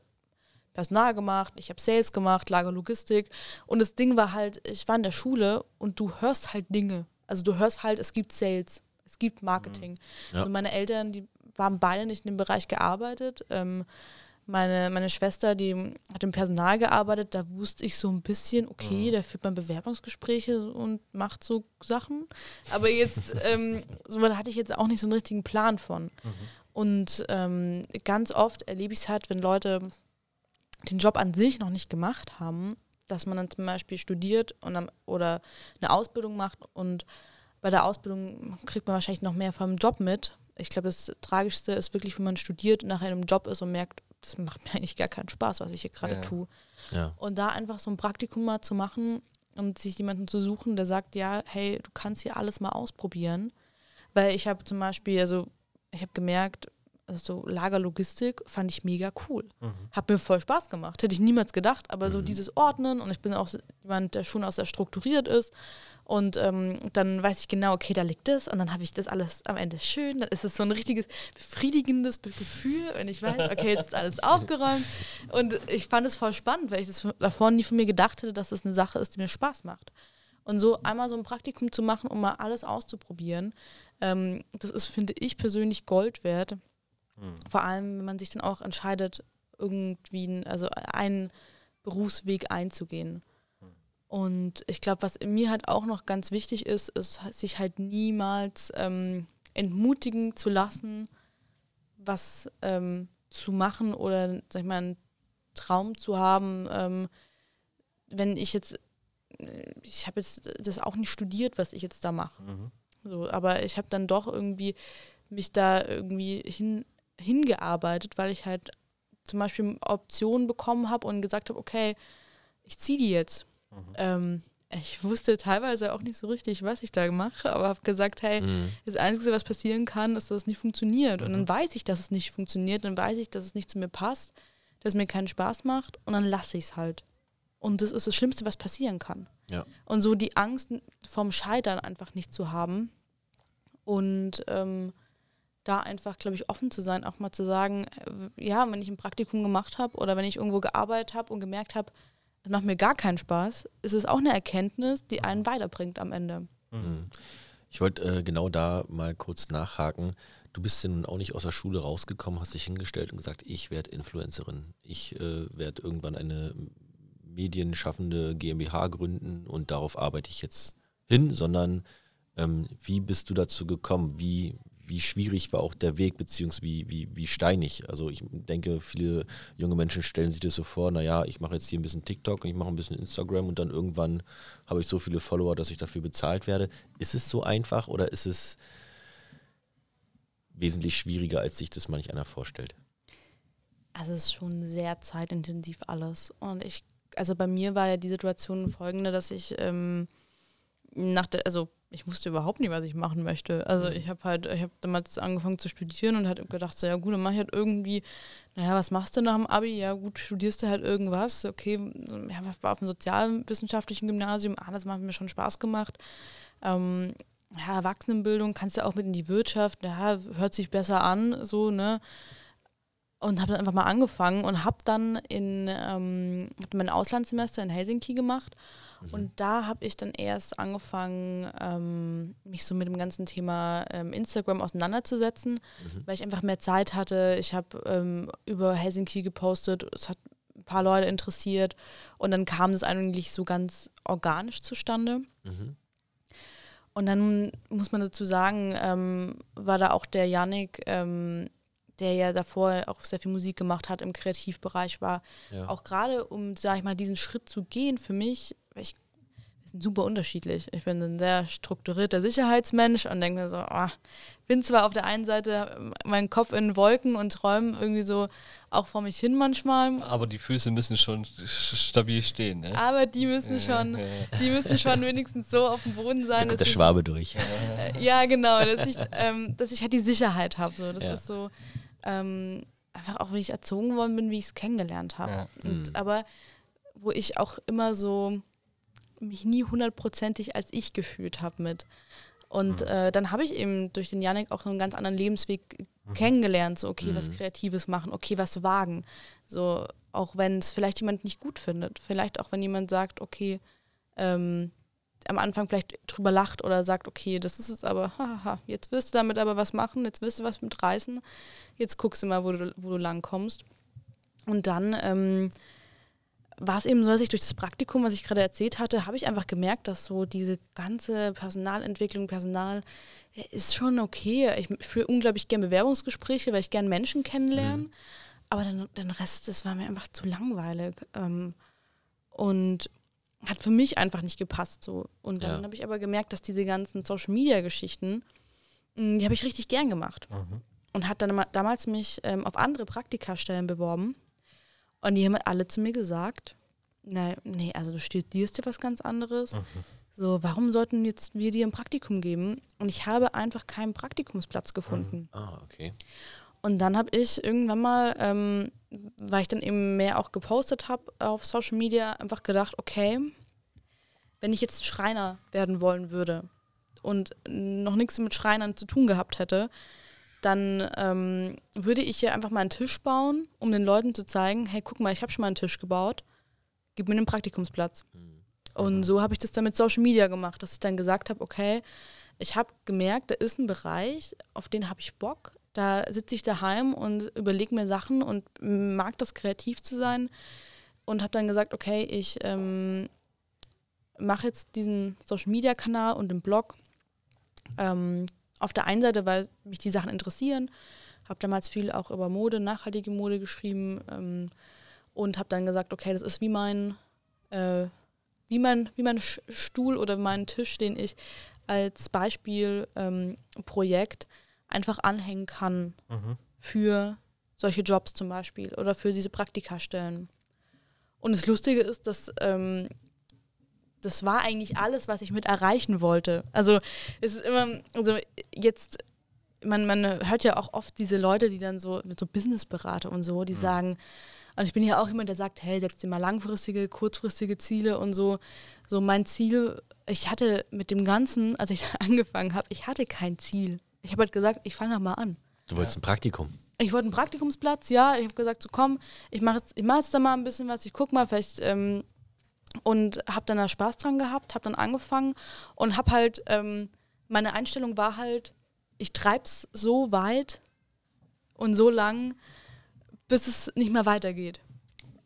Personal gemacht, ich habe Sales gemacht, Lagerlogistik und das Ding war halt, ich war in der Schule und du hörst halt Dinge. Also du hörst halt, es gibt Sales, es gibt Marketing. Mhm. Ja. Also meine Eltern, die waren beide nicht in dem Bereich gearbeitet. Ähm, meine, meine Schwester, die hat im Personal gearbeitet, da wusste ich so ein bisschen, okay, mhm. der führt man Bewerbungsgespräche und macht so Sachen. Aber jetzt, [LAUGHS] ähm, so da hatte ich jetzt auch nicht so einen richtigen Plan von. Mhm. Und ähm, ganz oft erlebe ich es halt, wenn Leute den Job an sich noch nicht gemacht haben, dass man dann zum Beispiel studiert und oder eine Ausbildung macht und bei der Ausbildung kriegt man wahrscheinlich noch mehr vom Job mit. Ich glaube, das Tragischste ist wirklich, wenn man studiert und nach einem Job ist und merkt, das macht mir [LAUGHS] eigentlich gar keinen Spaß, was ich hier gerade ja. tue. Ja. Und da einfach so ein Praktikum mal zu machen und sich jemanden zu suchen, der sagt, ja, hey, du kannst hier alles mal ausprobieren. Weil ich habe zum Beispiel, also ich habe gemerkt, also so Lagerlogistik fand ich mega cool. Mhm. Hat mir voll Spaß gemacht. Hätte ich niemals gedacht, aber mhm. so dieses Ordnen und ich bin auch jemand, der schon auch sehr strukturiert ist und ähm, dann weiß ich genau, okay, da liegt das und dann habe ich das alles am Ende schön. Dann ist es so ein richtiges befriedigendes Gefühl, wenn ich weiß, okay, jetzt ist alles aufgeräumt. Und ich fand es voll spannend, weil ich das davor nie von mir gedacht hätte, dass das eine Sache ist, die mir Spaß macht. Und so einmal so ein Praktikum zu machen, um mal alles auszuprobieren, ähm, das ist, finde ich persönlich Gold wert. Mhm. Vor allem, wenn man sich dann auch entscheidet, irgendwie also einen Berufsweg einzugehen. Und ich glaube, was mir halt auch noch ganz wichtig ist, ist, sich halt niemals ähm, entmutigen zu lassen, was ähm, zu machen oder, sag ich mal, einen Traum zu haben. Ähm, wenn ich jetzt, ich habe jetzt das auch nicht studiert, was ich jetzt da mache. Mhm. So, aber ich habe dann doch irgendwie mich da irgendwie hin, hingearbeitet, weil ich halt zum Beispiel Optionen bekommen habe und gesagt habe, okay, ich ziehe die jetzt. Mhm. Ähm, ich wusste teilweise auch nicht so richtig, was ich da mache, aber habe gesagt, hey, mhm. das Einzige, was passieren kann, ist, dass es nicht funktioniert. Mhm. Und dann mhm. weiß ich, dass es nicht funktioniert, dann weiß ich, dass es nicht zu mir passt, dass es mir keinen Spaß macht und dann lasse ich es halt. Und das ist das Schlimmste, was passieren kann. Ja. Und so die Angst vom Scheitern einfach nicht zu haben und ähm, da einfach, glaube ich, offen zu sein, auch mal zu sagen, äh, ja, wenn ich ein Praktikum gemacht habe oder wenn ich irgendwo gearbeitet habe und gemerkt habe, es macht mir gar keinen Spaß, ist es auch eine Erkenntnis, die einen weiterbringt am Ende. Mhm. Ich wollte äh, genau da mal kurz nachhaken. Du bist ja nun auch nicht aus der Schule rausgekommen, hast dich hingestellt und gesagt, ich werde Influencerin. Ich äh, werde irgendwann eine medienschaffende GmbH gründen und darauf arbeite ich jetzt hin, sondern ähm, wie bist du dazu gekommen? Wie, wie schwierig war auch der Weg, beziehungsweise wie, wie, steinig? Also ich denke, viele junge Menschen stellen sich das so vor, naja, ich mache jetzt hier ein bisschen TikTok und ich mache ein bisschen Instagram und dann irgendwann habe ich so viele Follower, dass ich dafür bezahlt werde. Ist es so einfach oder ist es wesentlich schwieriger, als sich das manch einer vorstellt? Also es ist schon sehr zeitintensiv alles. Und ich, also bei mir war ja die Situation folgende, dass ich ähm, nach der, also ich wusste überhaupt nicht, was ich machen möchte. Also mhm. ich habe halt, ich habe damals angefangen zu studieren und hatte gedacht, so ja gut, dann mache ich halt irgendwie, naja, was machst du nach dem Abi? Ja gut, studierst du halt irgendwas. Okay, ja, war auf dem sozialwissenschaftlichen Gymnasium, ah, das hat mir schon Spaß gemacht. Ähm, ja, Erwachsenenbildung kannst du auch mit in die Wirtschaft, ja, hört sich besser an, so, ne? Und habe dann einfach mal angefangen und habe dann in ähm, hab mein Auslandssemester in Helsinki gemacht Mhm. Und da habe ich dann erst angefangen, ähm, mich so mit dem ganzen Thema ähm, Instagram auseinanderzusetzen, mhm. weil ich einfach mehr Zeit hatte. Ich habe ähm, über Helsinki gepostet, es hat ein paar Leute interessiert und dann kam das eigentlich so ganz organisch zustande. Mhm. Und dann muss man dazu sagen, ähm, war da auch der Yannick, ähm, der ja davor auch sehr viel Musik gemacht hat, im Kreativbereich war. Ja. Auch gerade, um, sag ich mal, diesen Schritt zu gehen für mich, ich, wir sind super unterschiedlich. Ich bin ein sehr strukturierter Sicherheitsmensch und denke mir so, oh, bin zwar auf der einen Seite mein Kopf in Wolken und träume irgendwie so auch vor mich hin manchmal. Aber die Füße müssen schon stabil stehen, ne? Aber die müssen schon, die müssen schon wenigstens so auf dem Boden sein. Da kommt der Schwabe durch. Äh, ja, genau, dass ich, ähm, dass ich halt die Sicherheit habe. So. Das ja. ist so ähm, einfach auch, wie ich erzogen worden bin, wie ich es kennengelernt habe. Ja. Mhm. Aber wo ich auch immer so mich nie hundertprozentig als ich gefühlt habe mit. Und mhm. äh, dann habe ich eben durch den Janik auch einen ganz anderen Lebensweg mhm. kennengelernt. So, okay, mhm. was Kreatives machen, okay, was wagen. So, auch wenn es vielleicht jemand nicht gut findet. Vielleicht auch, wenn jemand sagt, okay, ähm, am Anfang vielleicht drüber lacht oder sagt, okay, das ist es aber, haha, jetzt wirst du damit aber was machen, jetzt wirst du was mit reißen, jetzt guckst du mal, wo du, wo du lang kommst. Und dann ähm, war es eben so, dass ich durch das Praktikum, was ich gerade erzählt hatte, habe ich einfach gemerkt, dass so diese ganze Personalentwicklung, Personal ist schon okay. Ich führe unglaublich gerne Bewerbungsgespräche, weil ich gerne Menschen kennenlerne. Mhm. Aber dann, den Rest, das war mir einfach zu langweilig. Ähm, und hat für mich einfach nicht gepasst. So. Und dann ja. habe ich aber gemerkt, dass diese ganzen Social Media Geschichten, hm, die habe ich richtig gern gemacht. Mhm. Und hat dann damals mich ähm, auf andere Praktikastellen beworben. Und die haben alle zu mir gesagt, na, nee, also du studierst ja was ganz anderes. Mhm. So, warum sollten jetzt wir dir ein Praktikum geben? Und ich habe einfach keinen Praktikumsplatz gefunden. Mhm. Ah, okay. Und dann habe ich irgendwann mal, ähm, weil ich dann eben mehr auch gepostet habe auf Social Media, einfach gedacht, okay, wenn ich jetzt Schreiner werden wollen würde und noch nichts mit Schreinern zu tun gehabt hätte, dann ähm, würde ich hier einfach mal einen Tisch bauen, um den Leuten zu zeigen, hey, guck mal, ich habe schon mal einen Tisch gebaut, gib mir einen Praktikumsplatz. Mhm. Und so habe ich das dann mit Social Media gemacht, dass ich dann gesagt habe, okay, ich habe gemerkt, da ist ein Bereich, auf den habe ich Bock. Da sitze ich daheim und überlege mir Sachen und mag das kreativ zu sein. Und habe dann gesagt, okay, ich ähm, mache jetzt diesen Social-Media-Kanal und den Blog. Ähm, auf der einen Seite, weil mich die Sachen interessieren, habe damals viel auch über Mode, nachhaltige Mode geschrieben ähm, und habe dann gesagt, okay, das ist wie mein, äh, wie mein, wie mein Stuhl oder mein Tisch, den ich als Beispielprojekt ähm, einfach anhängen kann mhm. für solche Jobs zum Beispiel oder für diese Praktikastellen. Und das Lustige ist, dass ähm, das war eigentlich alles, was ich mit erreichen wollte. Also es ist immer, also jetzt, man, man hört ja auch oft diese Leute, die dann so, mit so Businessberater und so, die mhm. sagen, und ich bin ja auch jemand, der sagt, hey, setz dir mal langfristige, kurzfristige Ziele und so. So mein Ziel, ich hatte mit dem Ganzen, als ich [LAUGHS] angefangen habe, ich hatte kein Ziel. Ich habe halt gesagt, ich fange mal an. Du wolltest ein Praktikum? Ich wollte einen Praktikumsplatz, ja. Ich habe gesagt, so komm, ich mache jetzt, ich mach jetzt da mal ein bisschen was. Ich gucke mal, vielleicht ähm, und habe dann da Spaß dran gehabt, habe dann angefangen und habe halt, ähm, meine Einstellung war halt, ich treib's so weit und so lang, bis es nicht mehr weitergeht.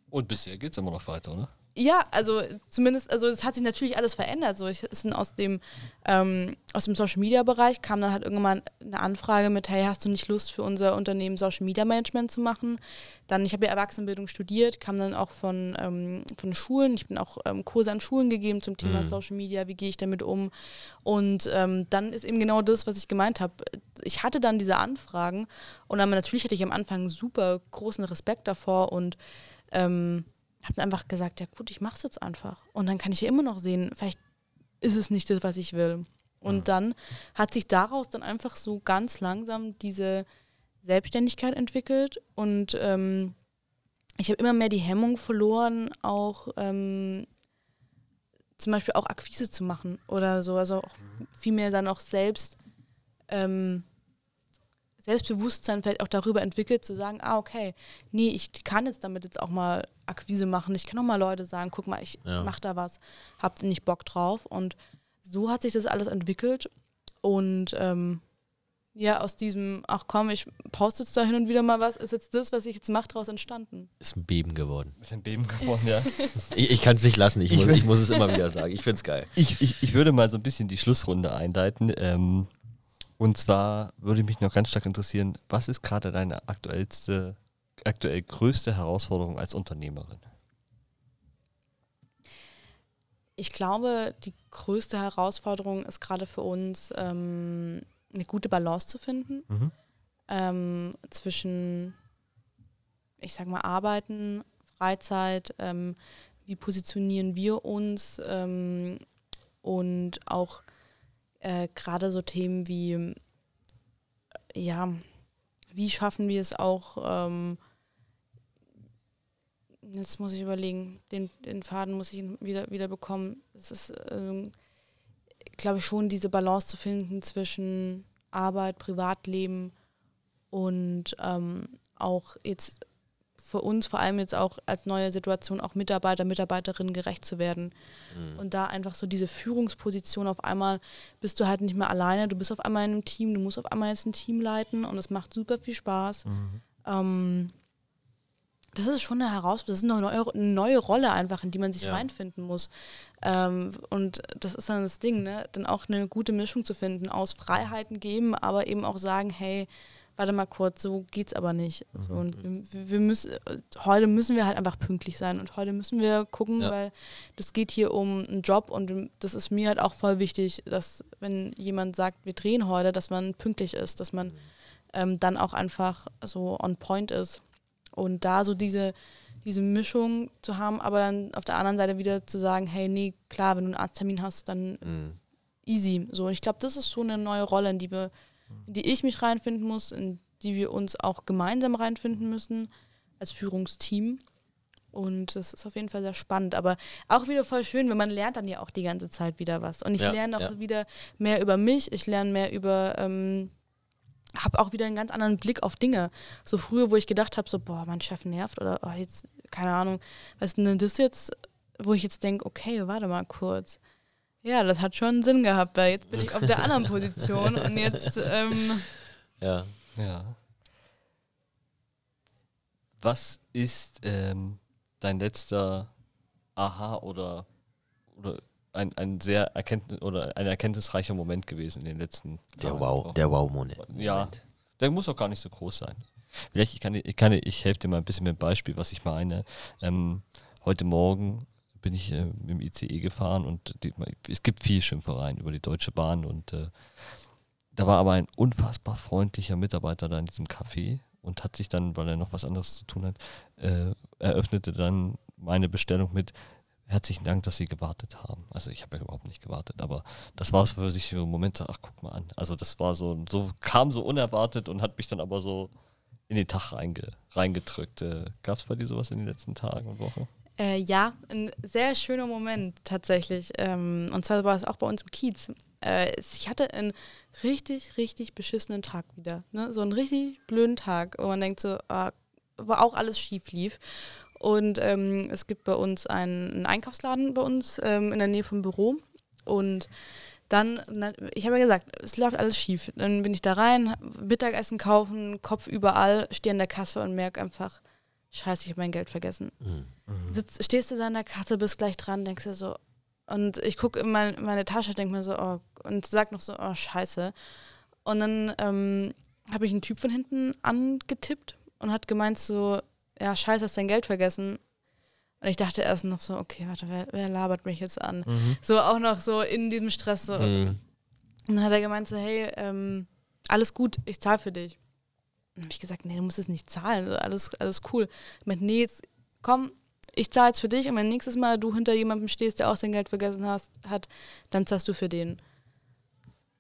Und bisher geht es immer noch weiter, oder? Ja, also zumindest, also es hat sich natürlich alles verändert. So, ich ist aus dem ähm, aus dem Social Media Bereich kam dann halt irgendwann eine Anfrage mit, hey, hast du nicht Lust für unser Unternehmen Social Media Management zu machen? Dann, ich habe ja Erwachsenenbildung studiert, kam dann auch von, ähm, von Schulen. Ich bin auch ähm, Kurse an Schulen gegeben zum Thema mhm. Social Media, wie gehe ich damit um? Und ähm, dann ist eben genau das, was ich gemeint habe. Ich hatte dann diese Anfragen und dann natürlich hatte ich am Anfang super großen Respekt davor und ähm, habe einfach gesagt, ja gut, ich mache es jetzt einfach. Und dann kann ich ja immer noch sehen, vielleicht ist es nicht das, was ich will. Und mhm. dann hat sich daraus dann einfach so ganz langsam diese Selbstständigkeit entwickelt und ähm, ich habe immer mehr die Hemmung verloren, auch ähm, zum Beispiel auch Akquise zu machen oder so, also auch mhm. viel mehr dann auch selbst ähm, Selbstbewusstsein vielleicht auch darüber entwickelt, zu sagen, ah, okay, nee, ich kann jetzt damit jetzt auch mal Akquise machen. Ich kann auch mal Leute sagen, guck mal, ich ja. mach da was, habt ihr nicht Bock drauf? Und so hat sich das alles entwickelt. Und ähm, ja, aus diesem, ach komm, ich poste jetzt da hin und wieder mal was, ist jetzt das, was ich jetzt mache, daraus entstanden. Ist ein Beben geworden. Ist ein Beben geworden, ja. [LAUGHS] ich, ich kann es nicht lassen, ich, ich, muss, ich muss es immer wieder sagen. Ich finde es geil. Ich, ich, ich würde mal so ein bisschen die Schlussrunde einleiten. Ähm, und zwar würde mich noch ganz stark interessieren, was ist gerade deine aktuellste, aktuell größte Herausforderung als Unternehmerin? Ich glaube, die größte Herausforderung ist gerade für uns, ähm, eine gute Balance zu finden mhm. ähm, zwischen, ich sag mal, Arbeiten, Freizeit, ähm, wie positionieren wir uns ähm, und auch äh, gerade so Themen wie, ja, wie schaffen wir es auch, ähm, jetzt muss ich überlegen, den, den Faden muss ich wieder, wieder bekommen. Es ist, äh, glaube ich, schon diese Balance zu finden zwischen Arbeit, Privatleben und ähm, auch jetzt für uns vor allem jetzt auch als neue Situation auch Mitarbeiter, Mitarbeiterinnen gerecht zu werden. Mhm. Und da einfach so diese Führungsposition auf einmal bist du halt nicht mehr alleine, du bist auf einmal in einem Team, du musst auf einmal jetzt ein Team leiten und es macht super viel Spaß. Mhm. Ähm, das ist schon eine Herausforderung, das ist eine neue, eine neue, Rolle einfach, in die man sich ja. reinfinden muss. Ähm, und das ist dann das Ding, ne? dann auch eine gute Mischung zu finden, aus Freiheiten geben, aber eben auch sagen, hey, warte mal kurz, so geht's aber nicht. Mhm. So, und wir, wir, müssen, heute müssen wir halt einfach pünktlich sein und heute müssen wir gucken, ja. weil das geht hier um einen Job und das ist mir halt auch voll wichtig, dass wenn jemand sagt, wir drehen heute, dass man pünktlich ist, dass man mhm. ähm, dann auch einfach so on point ist. Und da so diese, diese Mischung zu haben, aber dann auf der anderen Seite wieder zu sagen, hey, nee, klar, wenn du einen Arzttermin hast, dann mhm. easy. So, und ich glaube, das ist so eine neue Rolle, in die wir in die ich mich reinfinden muss, in die wir uns auch gemeinsam reinfinden müssen als Führungsteam. Und das ist auf jeden Fall sehr spannend, aber auch wieder voll schön, wenn man lernt dann ja auch die ganze Zeit wieder was. Und ich ja, lerne auch ja. wieder mehr über mich, ich lerne mehr über, ähm, habe auch wieder einen ganz anderen Blick auf Dinge. So früher, wo ich gedacht habe, so, boah, mein Chef nervt oder oh, jetzt, keine Ahnung, was ist denn das jetzt, wo ich jetzt denke, okay, warte mal kurz ja, das hat schon Sinn gehabt, weil jetzt bin ich auf der anderen Position und jetzt. [LAUGHS] Ähm ja. Ja. Was ist ähm, dein letzter Aha oder, oder ein, ein sehr erkenntnis oder ein erkenntnisreicher Moment gewesen in den letzten Der Tagen Wow, der Wow-Moment. Ja, der muss auch gar nicht so groß sein. Vielleicht ich kann ich kann ich helfe dir mal ein bisschen mit dem Beispiel, was ich meine. Ähm, heute Morgen bin ich äh, im ICE gefahren und die, es gibt viel Schimpfereien über die Deutsche Bahn und äh, da war aber ein unfassbar freundlicher Mitarbeiter da in diesem Café und hat sich dann, weil er noch was anderes zu tun hat, äh, eröffnete dann meine Bestellung mit herzlichen Dank, dass Sie gewartet haben. Also ich habe ja überhaupt nicht gewartet, aber das war so für sich ein Moment, ach guck mal an. Also das war so, so kam so unerwartet und hat mich dann aber so in den Tag reinge, reingedrückt. Äh, Gab es bei dir sowas in den letzten Tagen und Wochen? Äh, ja, ein sehr schöner Moment tatsächlich. Ähm, und zwar war es auch bei uns im Kiez. Äh, ich hatte einen richtig, richtig beschissenen Tag wieder. Ne? So einen richtig blöden Tag, wo man denkt so, äh, wo auch alles schief lief. Und ähm, es gibt bei uns einen, einen Einkaufsladen bei uns ähm, in der Nähe vom Büro. Und dann, ich habe ja gesagt, es läuft alles schief. Dann bin ich da rein, Mittagessen kaufen, Kopf überall, stehe an der Kasse und merke einfach, scheiße, ich habe mein Geld vergessen. Mhm. Sitz, stehst du da an der Kasse, bist gleich dran, denkst dir so, und ich gucke in mein, meine Tasche, denke mir so, oh, und sag noch so, oh, scheiße. Und dann ähm, habe ich einen Typ von hinten angetippt und hat gemeint so, ja, scheiße, hast dein Geld vergessen. Und ich dachte erst noch so, okay, warte, wer, wer labert mich jetzt an? Mhm. So auch noch so in diesem Stress so. Mhm. Und dann hat er gemeint so, hey, ähm, alles gut, ich zahle für dich. Und dann habe ich gesagt, nee, du musst es nicht zahlen, so, alles, alles cool. Ich meinte, nee, jetzt komm, ich zahle jetzt für dich und wenn nächstes Mal du hinter jemandem stehst, der auch sein Geld vergessen hast, hat, dann zahlst du für den.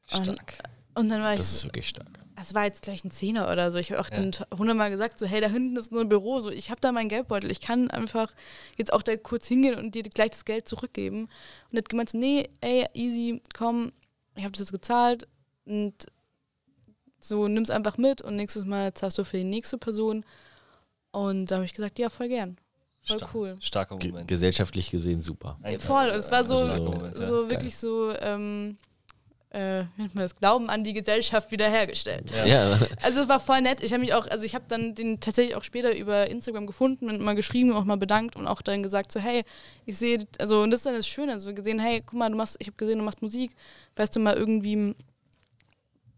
Stark. Und dann war ich, Das ist wirklich stark. es war jetzt gleich ein Zehner oder so. Ich habe auch Ja. dann hundertmal gesagt, so, hey, da hinten ist nur ein Büro, so, ich habe da meinen Geldbeutel, ich kann einfach jetzt auch da kurz hingehen und dir gleich das Geld zurückgeben. Und er hat gemeint, so, nee, ey, easy, komm, ich habe das jetzt gezahlt und so, nimm's einfach mit und nächstes Mal zahlst du für die nächste Person. Und da habe ich gesagt, ja, voll gern. Voll Stark. cool. Starker Ge Moment. gesellschaftlich gesehen super. Ein- Voll, es war so, Moment, ja. so wirklich so, ähm, äh, wie nennt man das, Glauben an die Gesellschaft wiederhergestellt. Ja. Ja. Also es war voll nett. Ich habe mich auch, also ich habe dann den tatsächlich auch später über Instagram gefunden und mal geschrieben und auch mal bedankt und auch dann gesagt so, hey, ich sehe, also und das ist dann das Schöne, also gesehen, hey, guck mal, du machst, ich habe gesehen, du machst Musik, weißt du mal irgendwie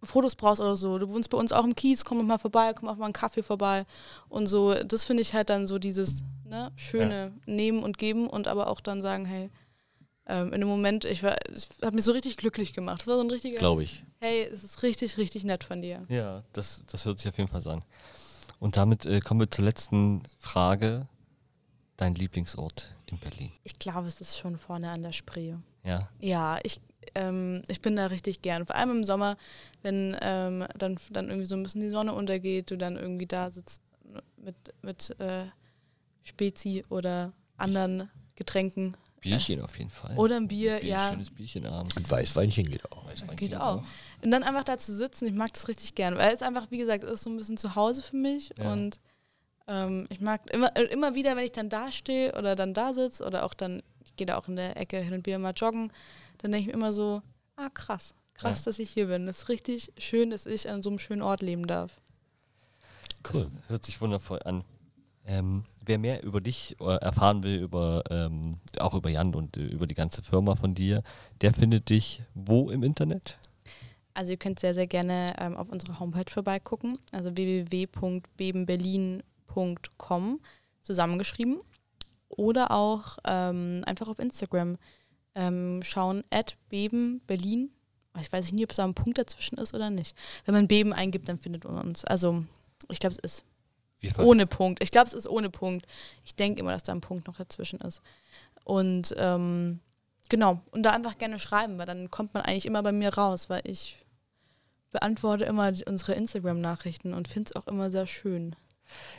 Fotos brauchst oder so. Du wohnst bei uns auch im Kiez, komm doch mal vorbei, komm auch mal einen Kaffee vorbei und so. Das finde ich halt dann so dieses ne, schöne Nehmen und Geben und aber auch dann sagen, hey, ähm, in dem Moment, ich war, es hat mich so richtig glücklich gemacht. Das war so ein richtiger, Glaube ich. hey, es ist richtig, richtig nett von dir. Ja, das, das hört sich auf jeden Fall so an. Und damit äh, kommen wir zur letzten Frage. Dein Lieblingsort in Berlin? Ich glaube, es ist schon vorne an der Spree. Ja. Ja, ich, ähm, ich bin da richtig gern. Vor allem im Sommer, wenn ähm, dann, dann irgendwie so ein bisschen die Sonne untergeht, du dann irgendwie da sitzt mit, mit äh, Spezi oder anderen Getränken Bierchen auf jeden Fall. oder ein Bier, Bier, ja. Schönes Bierchen abends. Und Weißweinchen geht auch. Weißwein Geht auch. Und dann einfach da zu sitzen, ich mag das richtig gern, weil es einfach, wie gesagt, ist so ein bisschen zu Hause für mich Ja. und ähm, ich mag immer, äh, immer wieder, wenn ich dann da stehe oder dann da sitze oder auch dann, ich gehe da auch in der Ecke hin und wieder mal joggen, dann denke ich mir immer so, ah krass, krass, Ja. dass ich hier bin. Das ist richtig schön, dass ich an so einem schönen Ort leben darf. Cool. Das hört sich wundervoll an. Ähm, wer mehr über dich äh, erfahren will, über, ähm, auch über Jan und äh, über die ganze Firma von dir, der findet dich wo im Internet? Also ihr könnt sehr, sehr gerne ähm, auf unserer Homepage vorbeigucken, also www.bebenberlin.com zusammengeschrieben oder auch ähm, einfach auf Instagram ähm, schauen, at bebenberlin. Ich weiß nicht, ob es da ein Punkt dazwischen ist oder nicht. Wenn man Beben eingibt, dann findet man uns. Also ich glaube, es ist ohne Punkt. Ich glaube, es ist ohne Punkt. Ich denke immer, dass da ein Punkt noch dazwischen ist. Und ähm, genau, und da einfach gerne schreiben, weil dann kommt man eigentlich immer bei mir raus, weil ich beantworte immer unsere Instagram-Nachrichten und finde es auch immer sehr schön.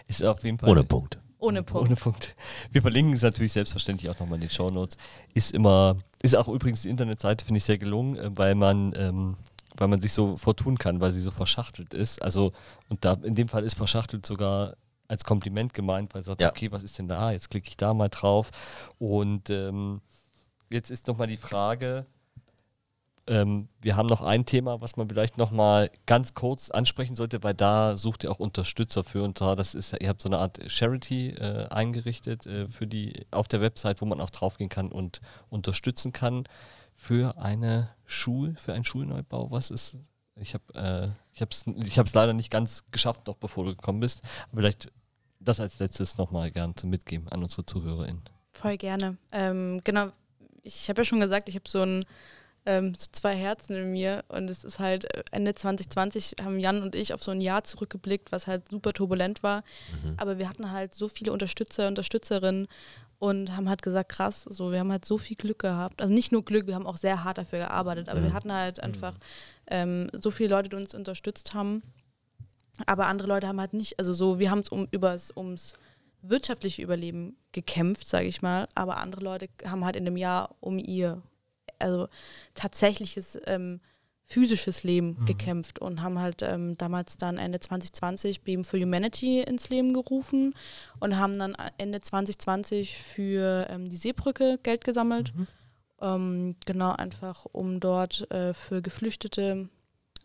Ist auf jeden Fall. Ohne Punkt. Ohne Punkt. Ohne Punkt. Wir verlinken es natürlich selbstverständlich auch nochmal in den Show Notes. Ist immer, ist auch übrigens die Internetseite, finde ich sehr gelungen, äh, weil man, ähm, weil man sich so vortun kann, weil sie so verschachtelt ist. Also, und da in dem Fall ist verschachtelt sogar als Kompliment gemeint, weil man sagt, Ja. okay, was ist denn da? Jetzt klicke ich da mal drauf. Und ähm, jetzt ist nochmal die Frage, ähm, wir haben noch ein Thema, was man vielleicht nochmal ganz kurz ansprechen sollte, weil da sucht ihr auch Unterstützer für. Und zwar, das ist, ihr habt so eine Art Charity äh, eingerichtet äh, für die auf der Website, wo man auch draufgehen kann und unterstützen kann für eine Schul, für einen Schulneubau. Was ist? Ich habe äh, ich habe es leider nicht ganz geschafft, noch bevor du gekommen bist. Aber vielleicht das als letztes nochmal gern zum Mitgeben an unsere ZuhörerInnen. Voll gerne. Ähm, genau, ich habe ja schon gesagt, ich habe so ein ähm, so zwei Herzen in mir und es ist halt äh, Ende 2020 haben Jan und ich auf so ein Jahr zurückgeblickt, was halt super turbulent war. Aber wir hatten halt so viele Unterstützer, Unterstützerinnen und haben halt gesagt, krass, so wir haben halt so viel Glück gehabt. Also nicht nur Glück, wir haben auch sehr hart dafür gearbeitet, aber wir hatten halt einfach ähm, so viele Leute, die uns unterstützt haben. Aber andere Leute haben halt nicht, also so, wir haben es um, übers, ums wirtschaftliche Überleben gekämpft, sage ich mal, aber andere Leute haben halt in dem Jahr um ihr, also tatsächliches ähm, physisches Leben mhm. gekämpft und haben halt ähm, damals dann Ende 2020 Beam for Humanity ins Leben gerufen und haben dann Ende 2020 für ähm, die Seebrücke Geld gesammelt. Mhm. Ähm, genau, einfach um dort äh, für Geflüchtete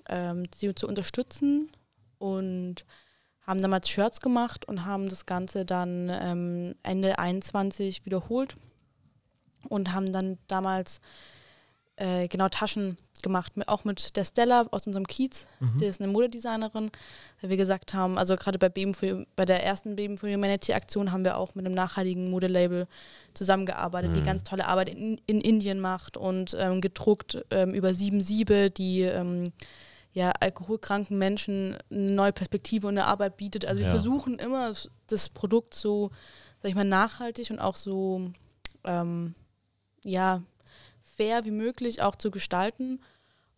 ähm, sie zu unterstützen und haben damals Shirts gemacht und haben das Ganze dann ähm, Ende 21 wiederholt und haben dann damals äh, genau Taschen gemacht, auch mit der Stella aus unserem Kiez, mhm. die ist eine Modedesignerin, weil wir gesagt haben, also gerade bei Beben für, bei der ersten Beben für Humanity Aktion haben wir auch mit einem nachhaltigen Modelabel zusammengearbeitet, mhm. die ganz tolle Arbeit in, in Indien macht und ähm, gedruckt ähm, über sieben Siebe, die ähm, ja, alkoholkranken Menschen eine neue Perspektive und eine Arbeit bietet. Also wir ja. versuchen immer das Produkt so, sag ich mal, nachhaltig und auch so ähm, ja, fair wie möglich auch zu gestalten.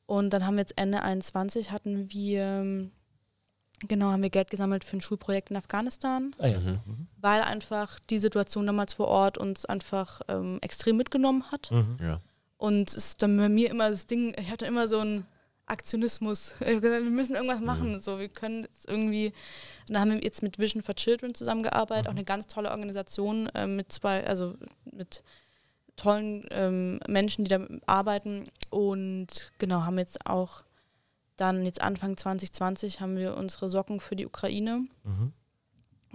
Und dann haben wir jetzt Ende 21 hatten wir, genau, haben wir Geld gesammelt für ein Schulprojekt in Afghanistan, ah, ja. Mhm. weil einfach die Situation damals vor Ort uns einfach ähm, extrem mitgenommen hat. Mhm. Ja. Und es ist dann bei mir immer das Ding, ich hatte immer so ein Aktionismus. [LAUGHS] Ich habe gesagt, wir müssen irgendwas mhm. machen. Mhm. So, wir können jetzt irgendwie. Da haben wir jetzt mit Vision for Children zusammengearbeitet, mhm. auch eine ganz tolle Organisation äh, mit zwei, also mit tollen ähm, Menschen, die da arbeiten. Und genau, haben jetzt auch dann jetzt Anfang 2020 haben wir unsere Socken für die Ukraine. Mhm.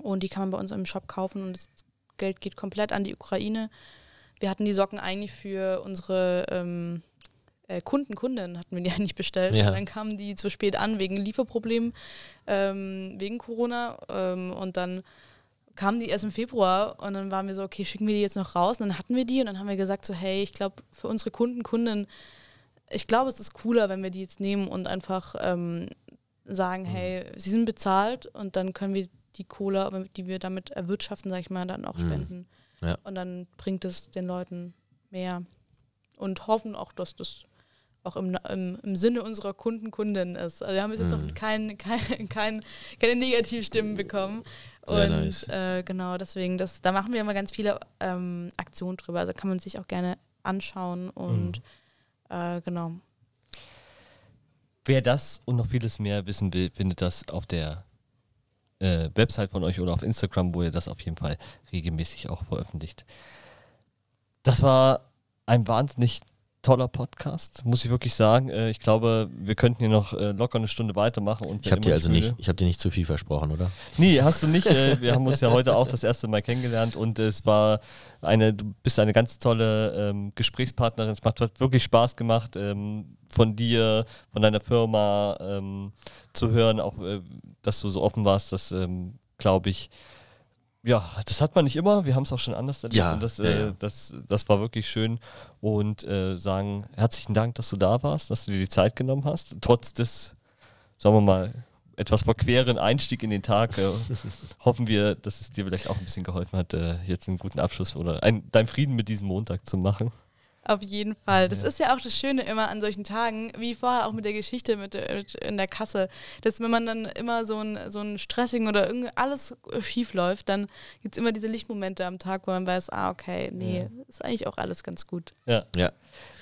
Und die kann man bei uns im Shop kaufen und das Geld geht komplett an die Ukraine. Wir hatten die Socken eigentlich für unsere ähm, äh, Kunden, Kunden hatten wir die [LAUGHS] eigentlich bestellt. Ja. Und dann kamen die zu spät an wegen Lieferproblemen, ähm, wegen Corona. Ähm, und dann kamen die erst im Februar und dann waren wir so, okay, schicken wir die jetzt noch raus. Und dann hatten wir die und dann haben wir gesagt, so, hey, ich glaube, für unsere Kunden, Kunden, ich glaube, es ist cooler, wenn wir die jetzt nehmen und einfach ähm, sagen, mhm. hey, sie sind bezahlt und dann können wir die Cola, die wir damit erwirtschaften, sag ich mal, dann auch mhm. spenden. Ja. Und dann bringt es den Leuten mehr. Und hoffen auch, dass das auch im, im, im Sinne unserer Kunden, Kundinnen ist. Also wir haben bis jetzt mhm. noch kein, kein, [LAUGHS] kein, keine Negativstimmen bekommen. Sehr und nice. äh, genau, deswegen, das, da machen wir immer ganz viele ähm, Aktionen drüber. Also kann man sich auch gerne anschauen und mhm. äh, genau. Wer das und noch vieles mehr wissen will, findet das auf der äh, Website von euch oder auf Instagram, wo ihr das auf jeden Fall regelmäßig auch veröffentlicht. Das war ein wahnsinnig toller Podcast, muss ich wirklich sagen. Äh, ich glaube, wir könnten hier noch äh, locker eine Stunde weitermachen. Und ich habe dir also nicht, ich habe dir nicht zu viel versprochen, oder? Nee, hast du nicht. Äh, [LAUGHS] wir haben uns ja heute auch das erste Mal kennengelernt und es war eine, du bist eine ganz tolle ähm, Gesprächspartnerin. Es macht hat wirklich Spaß gemacht, ähm, von dir, von deiner Firma ähm, zu hören, auch äh, dass du so offen warst. Das ähm, glaube ich ja, das hat man nicht immer. Wir haben es auch schon anders erlebt. Ja, und das, ja, ja. Äh, das, das war wirklich schön. Und äh, sagen herzlichen Dank, dass du da warst, dass du dir die Zeit genommen hast. Trotz des, sagen wir mal, etwas verqueren Einstieg in den Tag äh, [LAUGHS] hoffen wir, dass es dir vielleicht auch ein bisschen geholfen hat, äh, jetzt einen guten Abschluss oder ein, deinen Frieden mit diesem Montag zu machen. Auf jeden Fall. Das ja. ist ja auch das Schöne immer an solchen Tagen, wie vorher auch mit der Geschichte mit, mit in der Kasse, dass wenn man dann immer so einen so stressigen oder irgendwie alles schief läuft, dann gibt es immer diese Lichtmomente am Tag, wo man weiß, ah, okay, nee, ja. ist eigentlich auch alles ganz gut. Ja, ja.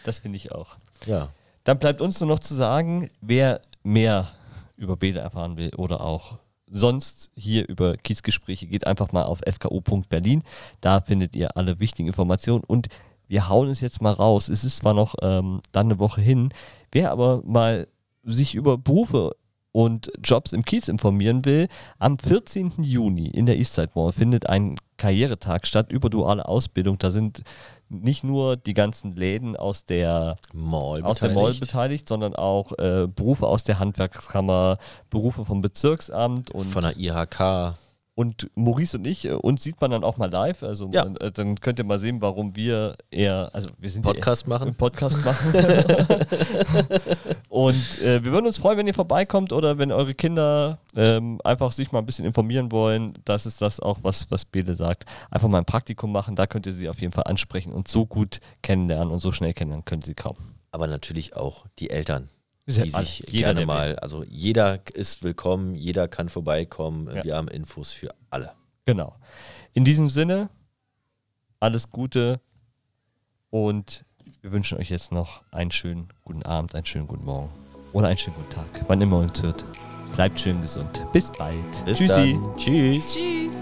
das finde ich auch. Ja. Dann bleibt uns nur noch zu sagen, wer mehr über Bede erfahren will oder auch sonst hier über Kiezgespräche, geht einfach mal auf fku.berlin. Da findet ihr alle wichtigen Informationen und wir hauen es jetzt mal raus. Es ist zwar noch ähm, dann eine Woche hin, wer aber mal sich über Berufe und Jobs im Kiez informieren will, am 14. Juni in der Eastside Mall findet ein Karrieretag statt über duale Ausbildung. Da sind nicht nur die ganzen Läden aus der Mall, aus der Mall beteiligt, sondern auch äh, Berufe aus der Handwerkskammer, Berufe vom Bezirksamt und von der IHK. Und Maurice und ich, äh, uns sieht man dann auch mal live. Also ja. man, äh, dann könnt ihr mal sehen, warum wir eher, also wir sind Podcast ja machen. Podcast [LAUGHS] machen. und äh, wir würden uns freuen, wenn ihr vorbeikommt oder wenn eure Kinder ähm, einfach sich mal ein bisschen informieren wollen. Das ist das auch, was, was Bele sagt. Einfach mal ein Praktikum machen, da könnt ihr sie auf jeden Fall ansprechen und so gut kennenlernen und so schnell kennenlernen können sie kaum. Aber natürlich auch die Eltern die sich jeder gerne mal, also jeder ist willkommen, jeder kann vorbeikommen. Ja. Wir haben Infos für alle. Genau. In diesem Sinne, alles Gute und wir wünschen euch jetzt noch einen schönen guten Abend, einen schönen guten Morgen. oder einen schönen guten Tag, wann immer ihr uns hört. Bleibt schön gesund. Bis bald. Bis Tschüssi. dann. Tschüss. Tschüss.